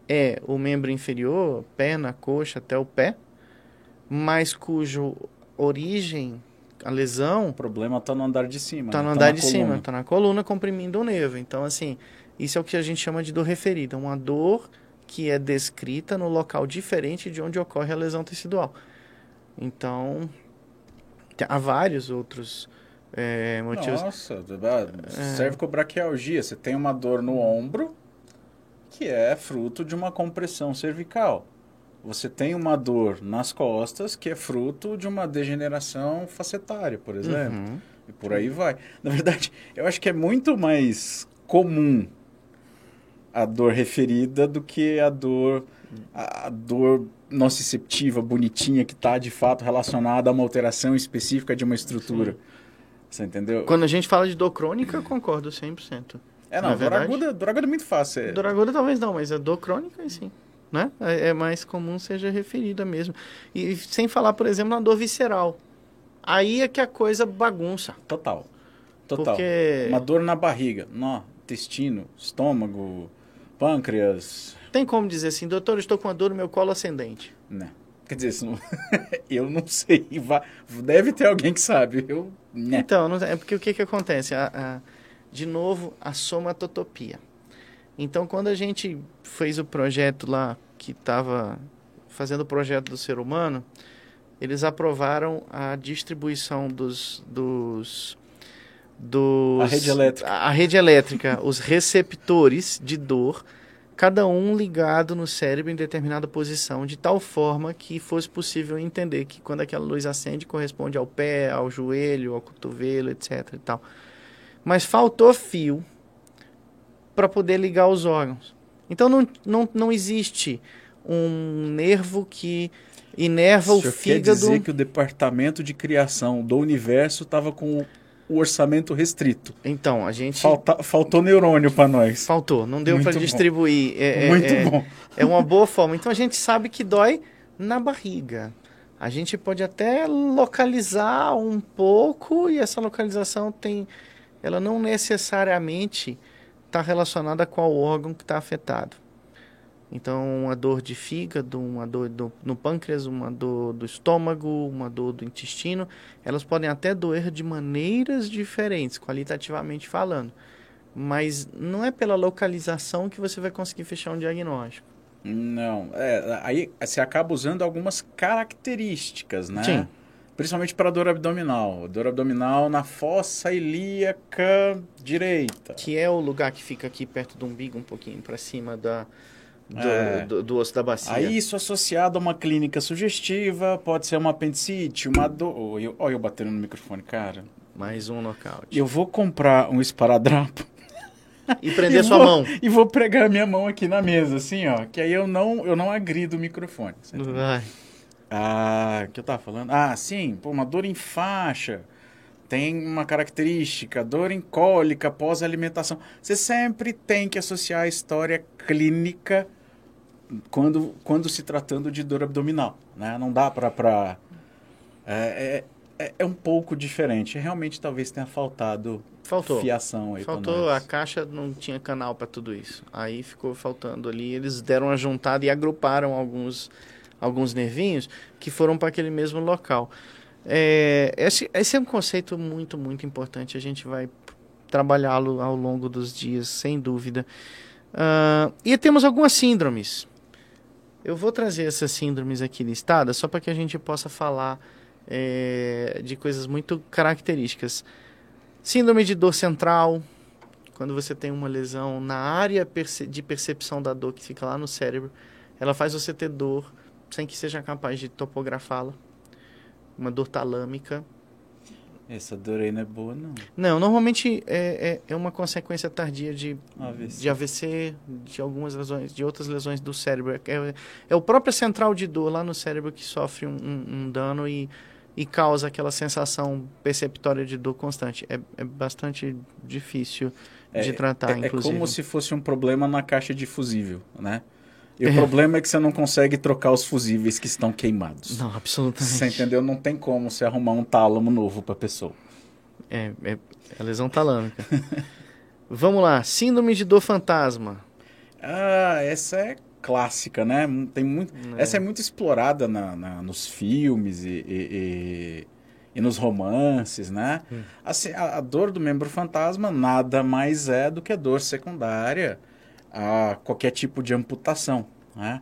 é o membro inferior, perna, coxa até o pé, mas cujo origem, a lesão... O problema está no andar de cima. Está né? no tá andar de coluna. cima, está na coluna comprimindo o nervo. Então, assim, isso é o que a gente chama de dor referida, uma dor que é descrita no local diferente de onde ocorre a lesão tecidual. Então, há vários outros é, motivos. Nossa, é. cervicobraquialgia. Você tem uma dor no ombro que é fruto de uma compressão cervical. Você tem uma dor nas costas que é fruto de uma degeneração facetária, por exemplo. Uhum. E por aí vai. Na verdade, eu acho que é muito mais comum a dor referida do que a dor a dor nociceptiva bonitinha que está de fato relacionada a uma alteração específica de uma estrutura. Sim. Você entendeu? Quando a gente fala de dor crônica, eu concordo 100%. É, não, dor aguda, dor aguda é muito fácil. É... Dor aguda talvez não, mas a dor crônica, sim. Né? É, é mais comum seja referida mesmo. E sem falar, por exemplo, na dor visceral. Aí é que a coisa bagunça. Total. Total. Porque... Uma dor na barriga, nó, intestino, estômago, pâncreas. Tem como dizer assim, doutor, estou com uma dor no meu colo ascendente? Não. Quer dizer, não... eu não sei. Deve ter alguém que sabe. Eu... Né. Então, não... é porque o que, que acontece? A, a... De novo, a somatotopia. Então, quando a gente fez o projeto lá, que estava fazendo o projeto do ser humano, eles aprovaram a distribuição dos, dos dos a rede elétrica, a, a rede elétrica os receptores de dor, cada um ligado no cérebro em determinada posição, de tal forma que fosse possível entender que quando aquela luz acende corresponde ao pé, ao joelho, ao cotovelo, etc. E tal. Mas faltou fio para poder ligar os órgãos. Então não, não, não existe um nervo que inerva o, o fígado. Quer dizer que o departamento de criação do universo estava com o orçamento restrito. Então, a gente. Falta, faltou neurônio para nós. Faltou, não deu para distribuir. É, é- Muito é- bom. É uma boa forma. Então a gente sabe que dói na barriga. A gente pode até localizar um pouco e essa localização tem, ela não necessariamente está relacionada com o órgão que está afetado. Então, uma dor de fígado, uma dor do- no pâncreas, uma dor do estômago, uma dor do intestino, elas podem até doer de maneiras diferentes, qualitativamente falando. Mas não é pela localização que você vai conseguir fechar um diagnóstico. Não, é, aí você acaba usando algumas características, né? Sim. Principalmente para dor abdominal. Dor abdominal na fossa ilíaca direita. Que é o lugar que fica aqui perto do umbigo, um pouquinho para cima da, do, É. do- do osso da bacia. Aí isso associado a uma clínica sugestiva, pode ser uma apendicite, uma dor... Olha eu, eu batendo no microfone, cara. Mais um nocaute. Eu vou comprar um esparadrapo E prender e sua vou- mão. E vou pregar minha mão aqui na mesa, assim, ó. Que aí eu não, eu não agrido o microfone. Vai. Ah, o que eu tava falando? Ah, sim, pô, uma dor em faixa. Tem uma característica, dor em cólica pós-alimentação. Você sempre tem que associar a história clínica quando, quando se tratando de dor abdominal, né? Não dá pra... pra é, é, é- é um pouco diferente. Realmente, talvez tenha faltado Faltou. fiação aí Faltou, a caixa não tinha canal para tudo isso. Aí ficou faltando ali. Eles deram uma juntada e agruparam alguns, alguns nervinhos que foram para aquele mesmo local. É, esse, esse é um conceito muito, muito importante. A gente vai trabalhá-lo ao longo dos dias, sem dúvida. Ah, e temos algumas síndromes. Eu vou trazer essas síndromes aqui listadas só para que a gente possa falar é, de coisas muito características. Síndrome de dor central, quando você tem uma lesão na área perce- de percepção da dor que fica lá no cérebro, ela faz você ter dor sem que seja capaz de topografá-la. Uma dor talâmica. Essa dor aí não é boa, não. Não, normalmente é, é, é uma consequência tardia de, AVC. de AVC, de algumas lesões, de outras lesões do cérebro. É, é o próprio central de dor lá no cérebro que sofre um, um- um dano e, e causa aquela sensação perceptória de dor constante. É, é bastante difícil de tratar, é, é inclusive. como se fosse um problema na caixa de fusível, né? E o É. problema é que você não consegue trocar os fusíveis que estão queimados. Não, absolutamente. Você entendeu? Não tem como você arrumar um tálamo novo pra pessoa. É, é, é lesão talâmica. Vamos lá, síndrome de dor fantasma. Ah, essa é clássica, né? Tem muito, É. Essa é muito explorada na, na- nos filmes e, e- e- e nos romances, né? Hum. Assim, a, a dor do membro fantasma nada mais é do que a dor secundária a qualquer tipo de amputação, né?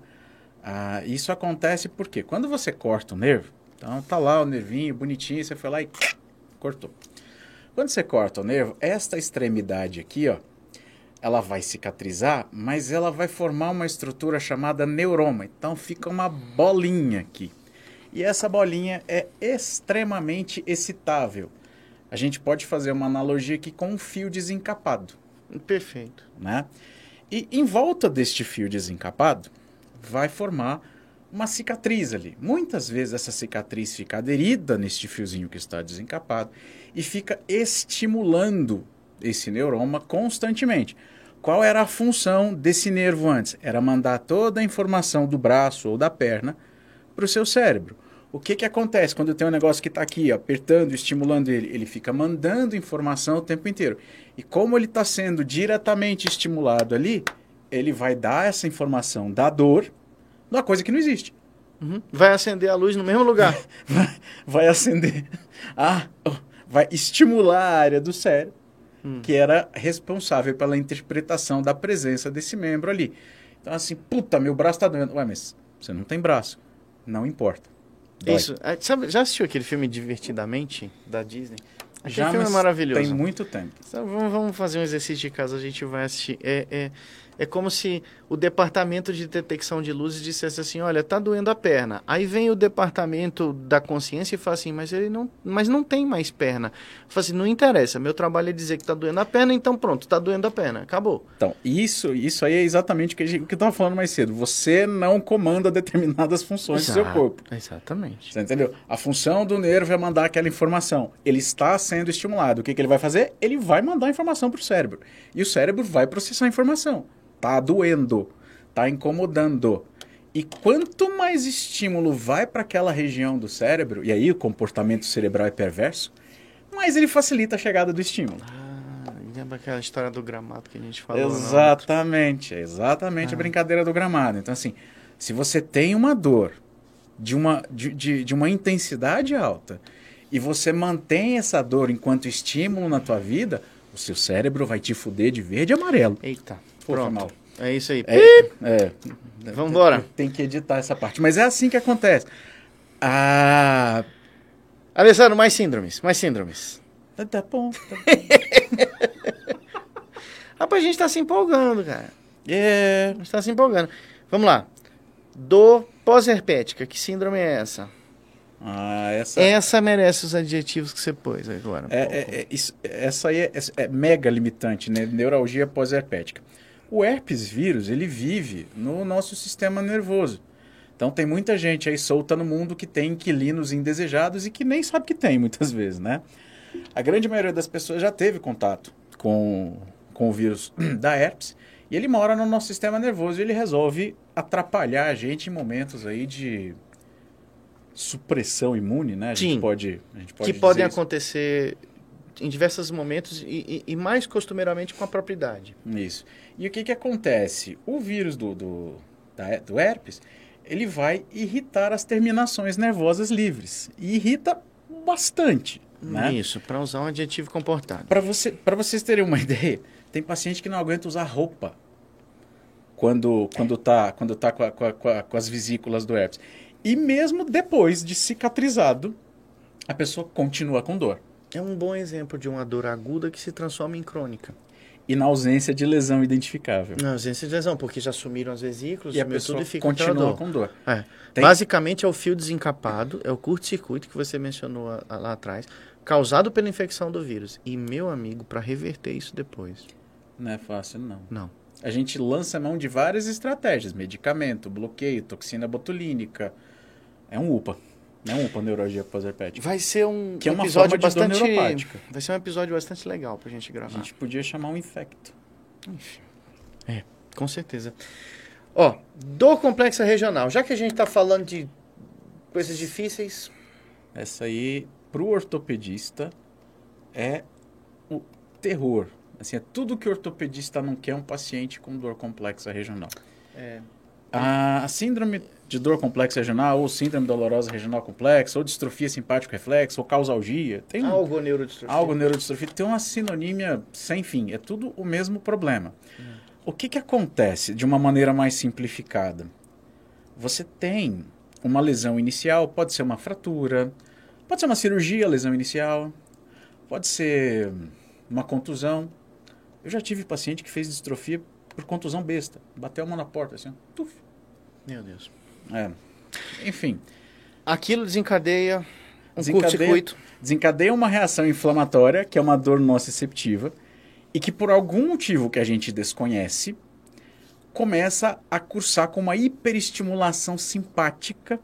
Ah, isso acontece porque quando você corta o nervo, então tá lá o nervinho bonitinho, você foi lá e cortou. Quando você corta o nervo, esta extremidade aqui, ó, ela vai cicatrizar, mas ela vai formar uma estrutura chamada neuroma. Então fica uma bolinha aqui. E essa bolinha é extremamente excitável. A gente pode fazer uma analogia aqui com um fio desencapado, Perfeito. né? E em volta deste fio desencapado vai formar uma cicatriz ali. Muitas vezes essa cicatriz fica aderida neste fiozinho que está desencapado e fica estimulando esse neuroma constantemente. Qual era a função desse nervo antes? Era mandar toda a informação do braço ou da perna para o seu cérebro. O que, que acontece quando tem um negócio que está aqui, ó, apertando, estimulando ele? Ele fica mandando informação o tempo inteiro. E como ele está sendo diretamente estimulado ali, ele vai dar essa informação da dor, uma coisa que não existe. Uhum. Vai acender a luz no mesmo lugar. Vai, vai acender, ah, oh, vai estimular a área do cérebro Hum. que era responsável pela interpretação da presença desse membro ali. Então, assim, puta, meu braço tá doendo. Ué, mas você não tem braço. Não importa. Dói. Isso. Ah, Sabe, já assistiu aquele filme Divertidamente, da Disney? Aquele Já, filme é maravilhoso. Tem muito tempo. Então, vamos, vamos fazer um exercício de casa, a gente vai assistir. É, é, é como se o departamento de detecção de luzes dissesse assim, olha, tá doendo a perna. Aí vem o departamento da consciência e fala assim, mas ele não, mas não tem mais perna. Fala assim, não interessa, meu trabalho é dizer que tá doendo a perna, então pronto, tá doendo a perna, acabou. Então, isso, isso aí é exatamente o que, a gente- o que eu estava falando mais cedo. Você não comanda determinadas funções do seu Exato, corpo. Exatamente. Você entendeu? A função do nervo é mandar aquela informação. Ele está sendo estimulado. O que, que ele vai fazer? Ele vai mandar informação para o cérebro. E o cérebro vai processar a informação. Tá doendo, tá incomodando. E quanto mais estímulo vai para aquela região do cérebro, e aí o comportamento cerebral é perverso, mais ele facilita a chegada do estímulo. Ah, lembra aquela história do gramado que a gente falou? Exatamente, exatamente ah. a brincadeira do gramado. Então, assim, se você tem uma dor de uma, de, de, de uma intensidade alta e você mantém essa dor enquanto estímulo na tua vida, o seu cérebro vai te fuder de verde e amarelo. Eita, pronto. É isso aí. É, é. Vamos embora. Tem, que editar essa parte. Mas é assim que acontece. Ah... Alessandro, mais síndromes. Mais síndromes. Tá, tá bom. Tá bom. Rapaz, a gente tá se empolgando, cara. É. A gente tá se empolgando. Vamos lá. Dor pós-herpética. Que síndrome é essa? Ah, essa... essa merece os adjetivos que você pôs agora. É, é, é, isso, essa aí é, é, mega limitante, né? Neuralgia pós-herpética. O herpes vírus, ele vive no nosso sistema nervoso. Então tem muita gente aí solta no mundo que tem inquilinos indesejados e que nem sabe que tem muitas vezes, né? A grande maioria das pessoas já teve contato com, com o vírus da herpes e ele mora no nosso sistema nervoso e ele resolve atrapalhar a gente em momentos aí de supressão imune, né? A Sim, gente pode, a gente pode que podem isso. acontecer em diversos momentos e, e, e, mais costumeiramente com a propriedade. Isso. E o que, que acontece? O vírus do, do, da, do herpes, ele vai irritar as terminações nervosas livres. E irrita bastante. Né? Isso, para usar um adjetivo comportado. Para você, vocês terem uma ideia, tem paciente que não aguenta usar roupa quando quando tá, quando tá com, a, com, a, com as vesículas do herpes. E mesmo depois de cicatrizado, a pessoa continua com dor. É um bom exemplo de uma dor aguda que se transforma em crônica. E na ausência de lesão identificável. Na ausência de lesão, porque já sumiram as vesículas, e a pessoa tudo e fica continua dor. com dor. É. Basicamente é o fio desencapado, é o curto-circuito que você mencionou lá atrás, causado pela infecção do vírus. E, meu amigo, para reverter isso depois. Não é fácil, não. Não. A gente lança mão de várias estratégias: medicamento, bloqueio, toxina botulínica. É um UPA. Não é uma neurologia pós-herpética. Vai ser um que é uma episódio bastante Vai ser um episódio bastante legal pra gente gravar. A gente podia chamar um infecto. Enfim. É, com certeza. Ó, dor complexa regional. Já que a gente tá falando de coisas difíceis, essa aí pro ortopedista é o terror. Assim, é tudo que o ortopedista não quer um paciente com dor complexa regional. É. A síndrome de dor complexa regional, ou síndrome dolorosa regional complexa, ou distrofia simpático reflexo, ou causalgia. Tem algo neurodistrofia. Algo neurodistrofia. Tem uma sinonímia sem fim. É tudo o mesmo problema. Hum. O que, que acontece de uma maneira mais simplificada? Você tem uma lesão inicial, pode ser uma fratura, pode ser uma cirurgia, lesão inicial, pode ser uma contusão. Eu já tive paciente que fez distrofia por contusão besta. Bateu a mão na porta, assim, tuf. Meu Deus. É. Enfim. Aquilo desencadeia um curto-circuito. Desencadeia uma reação inflamatória, que é uma dor nociceptiva, e que por algum motivo que a gente desconhece, começa a cursar com uma hiperestimulação simpática,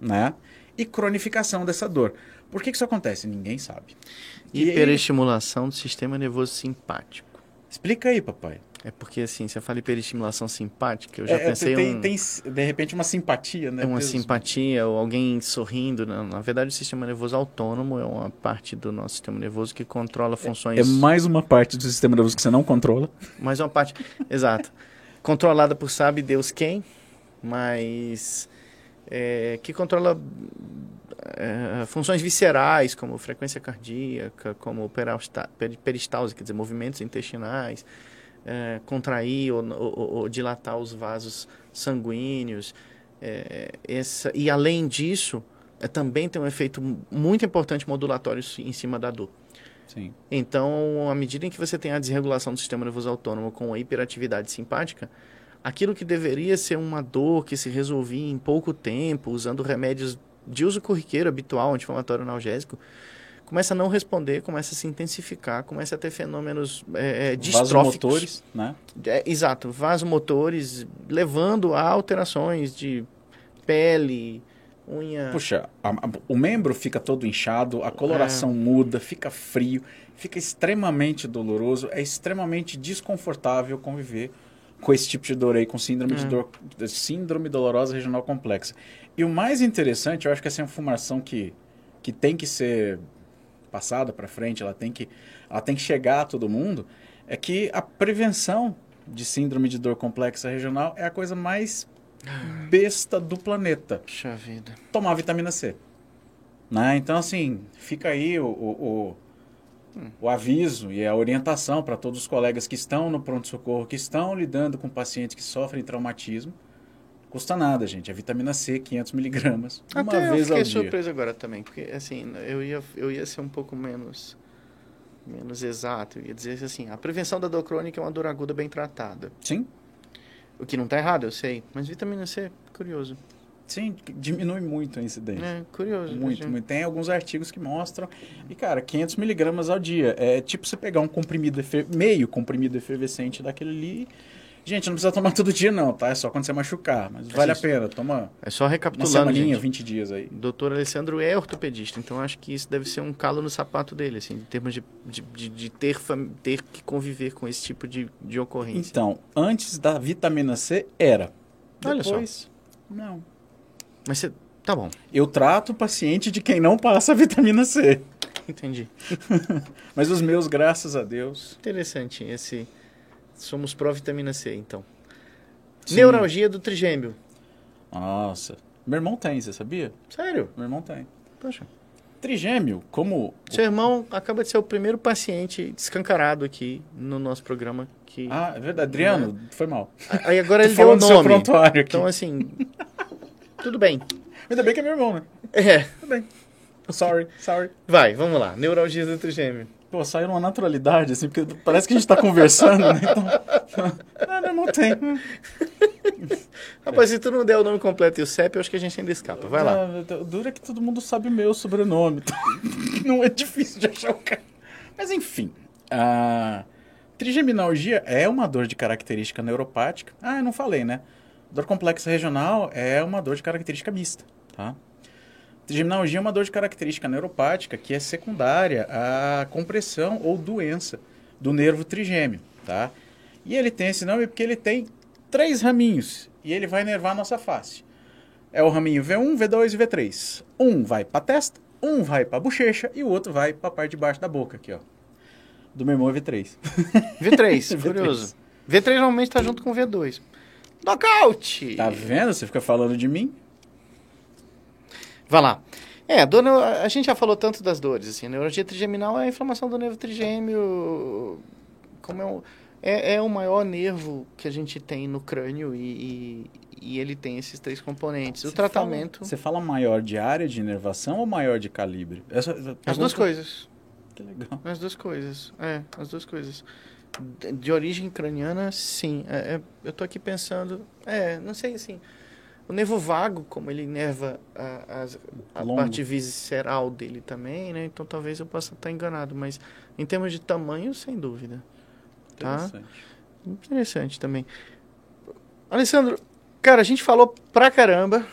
né? E cronificação dessa dor. Por que, que isso acontece? Ninguém sabe. Hiperestimulação do sistema nervoso simpático. Explica aí, papai. É porque, assim, você fala hiperestimulação simpática, eu já é, pensei... Tem, um, tem, de repente, uma simpatia, né? É uma simpatia, ou alguém sorrindo. Não. Né? Na verdade, o sistema nervoso autônomo é uma parte do nosso sistema nervoso que controla funções... É, é mais uma parte do sistema nervoso que você não controla. Mais uma parte, exato. Controlada por sabe Deus quem, mas... É, que controla é, funções viscerais, como frequência cardíaca, como peristalse, quer dizer, movimentos intestinais é, contrair ou, ou, ou, dilatar os vasos sanguíneos. É, essa, e além disso, é, também tem um efeito muito importante modulatório em cima da dor. Sim. Então, à medida em que você tem a desregulação do sistema nervoso autônomo com a hiperatividade simpática, aquilo que deveria ser uma dor que se resolvia em pouco tempo, usando remédios de uso corriqueiro habitual, anti-inflamatório analgésico, começa a não responder, começa a se intensificar, começa a ter fenômenos é, é distróficos. Vasomotores, né? É, exato, vasomotores, levando a alterações de pele, unha. Puxa, a- a- o membro fica todo inchado, a coloração muda, fica frio, fica extremamente doloroso, é extremamente desconfortável conviver com esse tipo de dor aí, com síndrome de dor, síndrome dolorosa regional complexa. E o mais interessante, eu acho que essa é uma informação que, que tem que ser passada para frente, ela tem que ela tem que chegar a todo mundo, é que a prevenção de síndrome de dor complexa regional é a coisa mais besta do planeta Puxa vida. tomar vitamina C. Né? Então, assim, fica aí o, o, o, o aviso e a orientação para todos os colegas que estão no pronto-socorro, que estão lidando com pacientes que sofrem traumatismo. Custa nada, gente. É vitamina C, 500 miligramas, uma Até eu vez fiquei ao dia. surpreso agora também, porque assim, eu ia, eu ia ser um pouco menos menos exato. Eu ia dizer assim, a prevenção da dor crônica é uma dor aguda bem tratada. Sim, O que não está errado, eu sei, mas vitamina C, curioso. sim, diminui muito a incidência. É, curioso. Muito, muito. Tem alguns artigos que mostram. E, cara, 500 miligramas ao dia. É tipo você pegar um comprimido, meio comprimido efervescente daquele ali. Gente, não precisa tomar todo dia, não, tá? É só quando você machucar. Mas vale a isso. pena. Toma É só uma recapitulando, semaninha, gente. 20 dias aí. Doutor Alessandro é ortopedista, então acho que isso deve ser um calo no sapato dele, assim, em termos de, de, de, de ter, ter que conviver com esse tipo de, de ocorrência. Então, antes da vitamina C, era. Olha só. Depois, não. Mas você. Tá bom, Eu trato o paciente de quem não passa a vitamina C. entendi. Mas os meus, graças a Deus. Interessante esse. Somos pró-vitamina C, então. Sim. Neuralgia do trigêmeo. Nossa. Meu irmão tem, você sabia? Sério? Meu irmão tem. Poxa. Trigêmeo, como. Seu irmão acaba de ser o primeiro paciente escancarado aqui no nosso programa. Que... Ah, é verdade. Adriano, foi mal. Aí agora ele deu o nome. aqui. Então, assim. tudo bem. Ainda bem que é meu irmão, né? É, Tudo bem. Sorry, sorry. vai, vamos lá. Neuralgia do trigêmeo. Pô, saiu numa naturalidade, assim, porque parece que a gente tá conversando, né? Então. Ah, meu irmão tem. Rapaz, se tu não der o nome completo e o CEP, eu acho que a gente ainda escapa. Vai lá. Ah, é que todo mundo sabe o meu sobrenome. então Não é difícil de achar o cara. Mas enfim. A trigeminalgia é uma dor de característica neuropática. Ah, eu não falei, né? Dor complexa regional é uma dor de característica mista, tá? Trigeminalgia é uma dor de característica neuropática que é secundária à compressão ou doença do nervo trigêmeo, tá? E ele tem esse nome porque ele tem três raminhos e ele vai nervar a nossa face. É o raminho V1, V2 e V3. Um vai para a testa, um vai para a bochecha e o outro vai para a parte de baixo da boca aqui, ó. Do meu irmão é V3. V3, curioso. V3 normalmente tá junto com V2. Nocaute! Tá vendo? Você fica falando de mim? Vai lá. É, a, dor, a gente já falou tanto das dores, assim, a neurologia trigeminal é a inflamação do nervo trigêmeo, como é, um, é, é o maior nervo que a gente tem no crânio e, e, e ele tem esses três componentes. o Você tratamento, fala- você fala maior de área de inervação ou maior de calibre? Essa, essa as duas coisas, Que legal. as duas coisas, é, as duas coisas. De, de origem craniana, sim, é, é, eu tô aqui pensando, é, não sei, assim, o nervo vago, como ele inerva a, a Longo. parte visceral dele também, né? Então talvez eu possa estar enganado, mas em termos de tamanho, sem dúvida. Tá. Interessante. Interessante também. Alessandro, cara, a gente falou pra caramba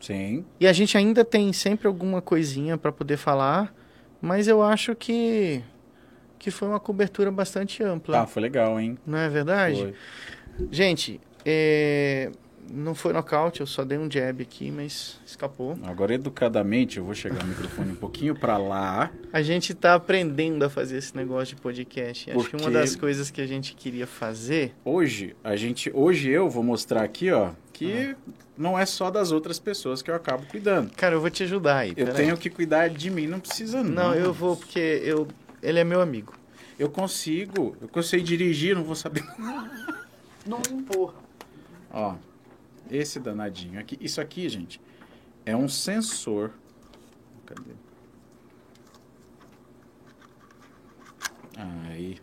Sim. e a gente ainda tem sempre alguma coisinha pra poder falar, mas eu acho que que foi uma cobertura bastante ampla, Tá, foi legal, hein? não é verdade? Foi. Gente, é, não foi nocaute, eu só dei um jab aqui, mas escapou. Agora, educadamente, eu vou chegar o microfone um pouquinho para lá. A gente tá aprendendo a fazer esse negócio de podcast. Acho que uma Porque- das coisas que a gente queria fazer. Hoje, a gente, hoje eu vou mostrar aqui, ó, que não é só das outras pessoas que eu acabo cuidando. Cara, eu vou te ajudar aí. Eu peraí. tenho que cuidar de mim, não precisa não. Não, eu vou porque eu ele é meu amigo. Eu consigo, eu consigo dirigir, não vou saber. Não empurra. Ó, esse danadinho aqui, isso aqui, gente, é um sensor. Cadê? Aí.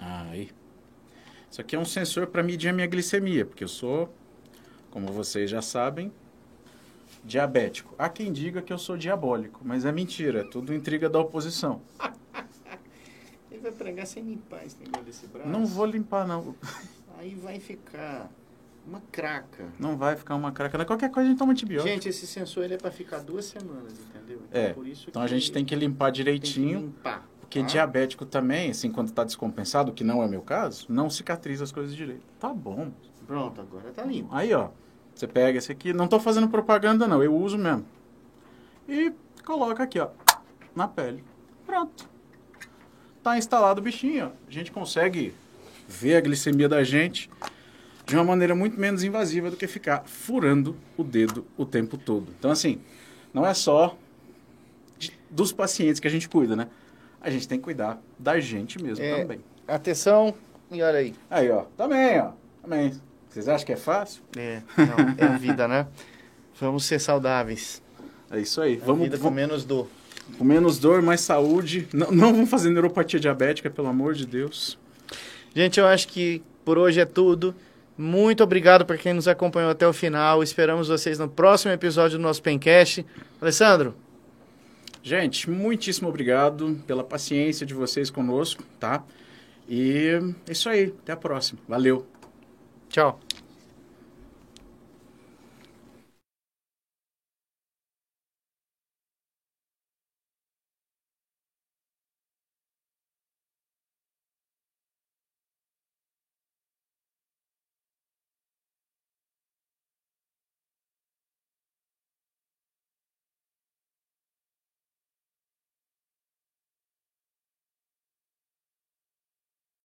Aí. Isso aqui é um sensor para medir a minha glicemia, porque eu sou, como vocês já sabem, diabético. Há quem diga que eu sou diabólico, mas é mentira, é tudo intriga da oposição. Ele vai pregar sem limpar esse negócio desse braço. Não vou limpar não. Aí vai ficar uma craca. Não vai ficar uma craca. É qualquer coisa a gente toma antibiótico. Gente, esse sensor ele é para ficar duas semanas, entendeu? É, por isso então a gente tem que limpar tem que direitinho. limpar. Porque tá? diabético também, assim, quando está descompensado, que não é meu caso, não cicatriza as coisas direito. Tá bom. Pronto, agora tá limpo. Aí, ó, você pega esse aqui, não tô fazendo propaganda não, eu uso mesmo. E coloca aqui, ó, na pele. Pronto. Tá instalado o bichinho, ó. A gente consegue ver a glicemia da gente de uma maneira muito menos invasiva do que ficar furando o dedo o tempo todo. Então, assim, não é só de- dos pacientes que a gente cuida, né? A gente tem que cuidar da gente mesmo É. também. Atenção, e olha aí. Aí, ó, também, ó, também. Vocês acham que é fácil? É, não, é a vida, né? Vamos ser saudáveis. É isso aí. É a Vamos, vida com vamos menos dor. com menos dor, mais saúde. Não, não vamos fazer neuropatia diabética, pelo amor de Deus. Gente, eu acho que por hoje é tudo. Muito obrigado para quem nos acompanhou até o final. Esperamos vocês no próximo episódio do nosso Pencast. Alessandro, Gente, muitíssimo obrigado pela paciência de vocês conosco, tá? E é isso aí. Até a próxima. Valeu. tchau.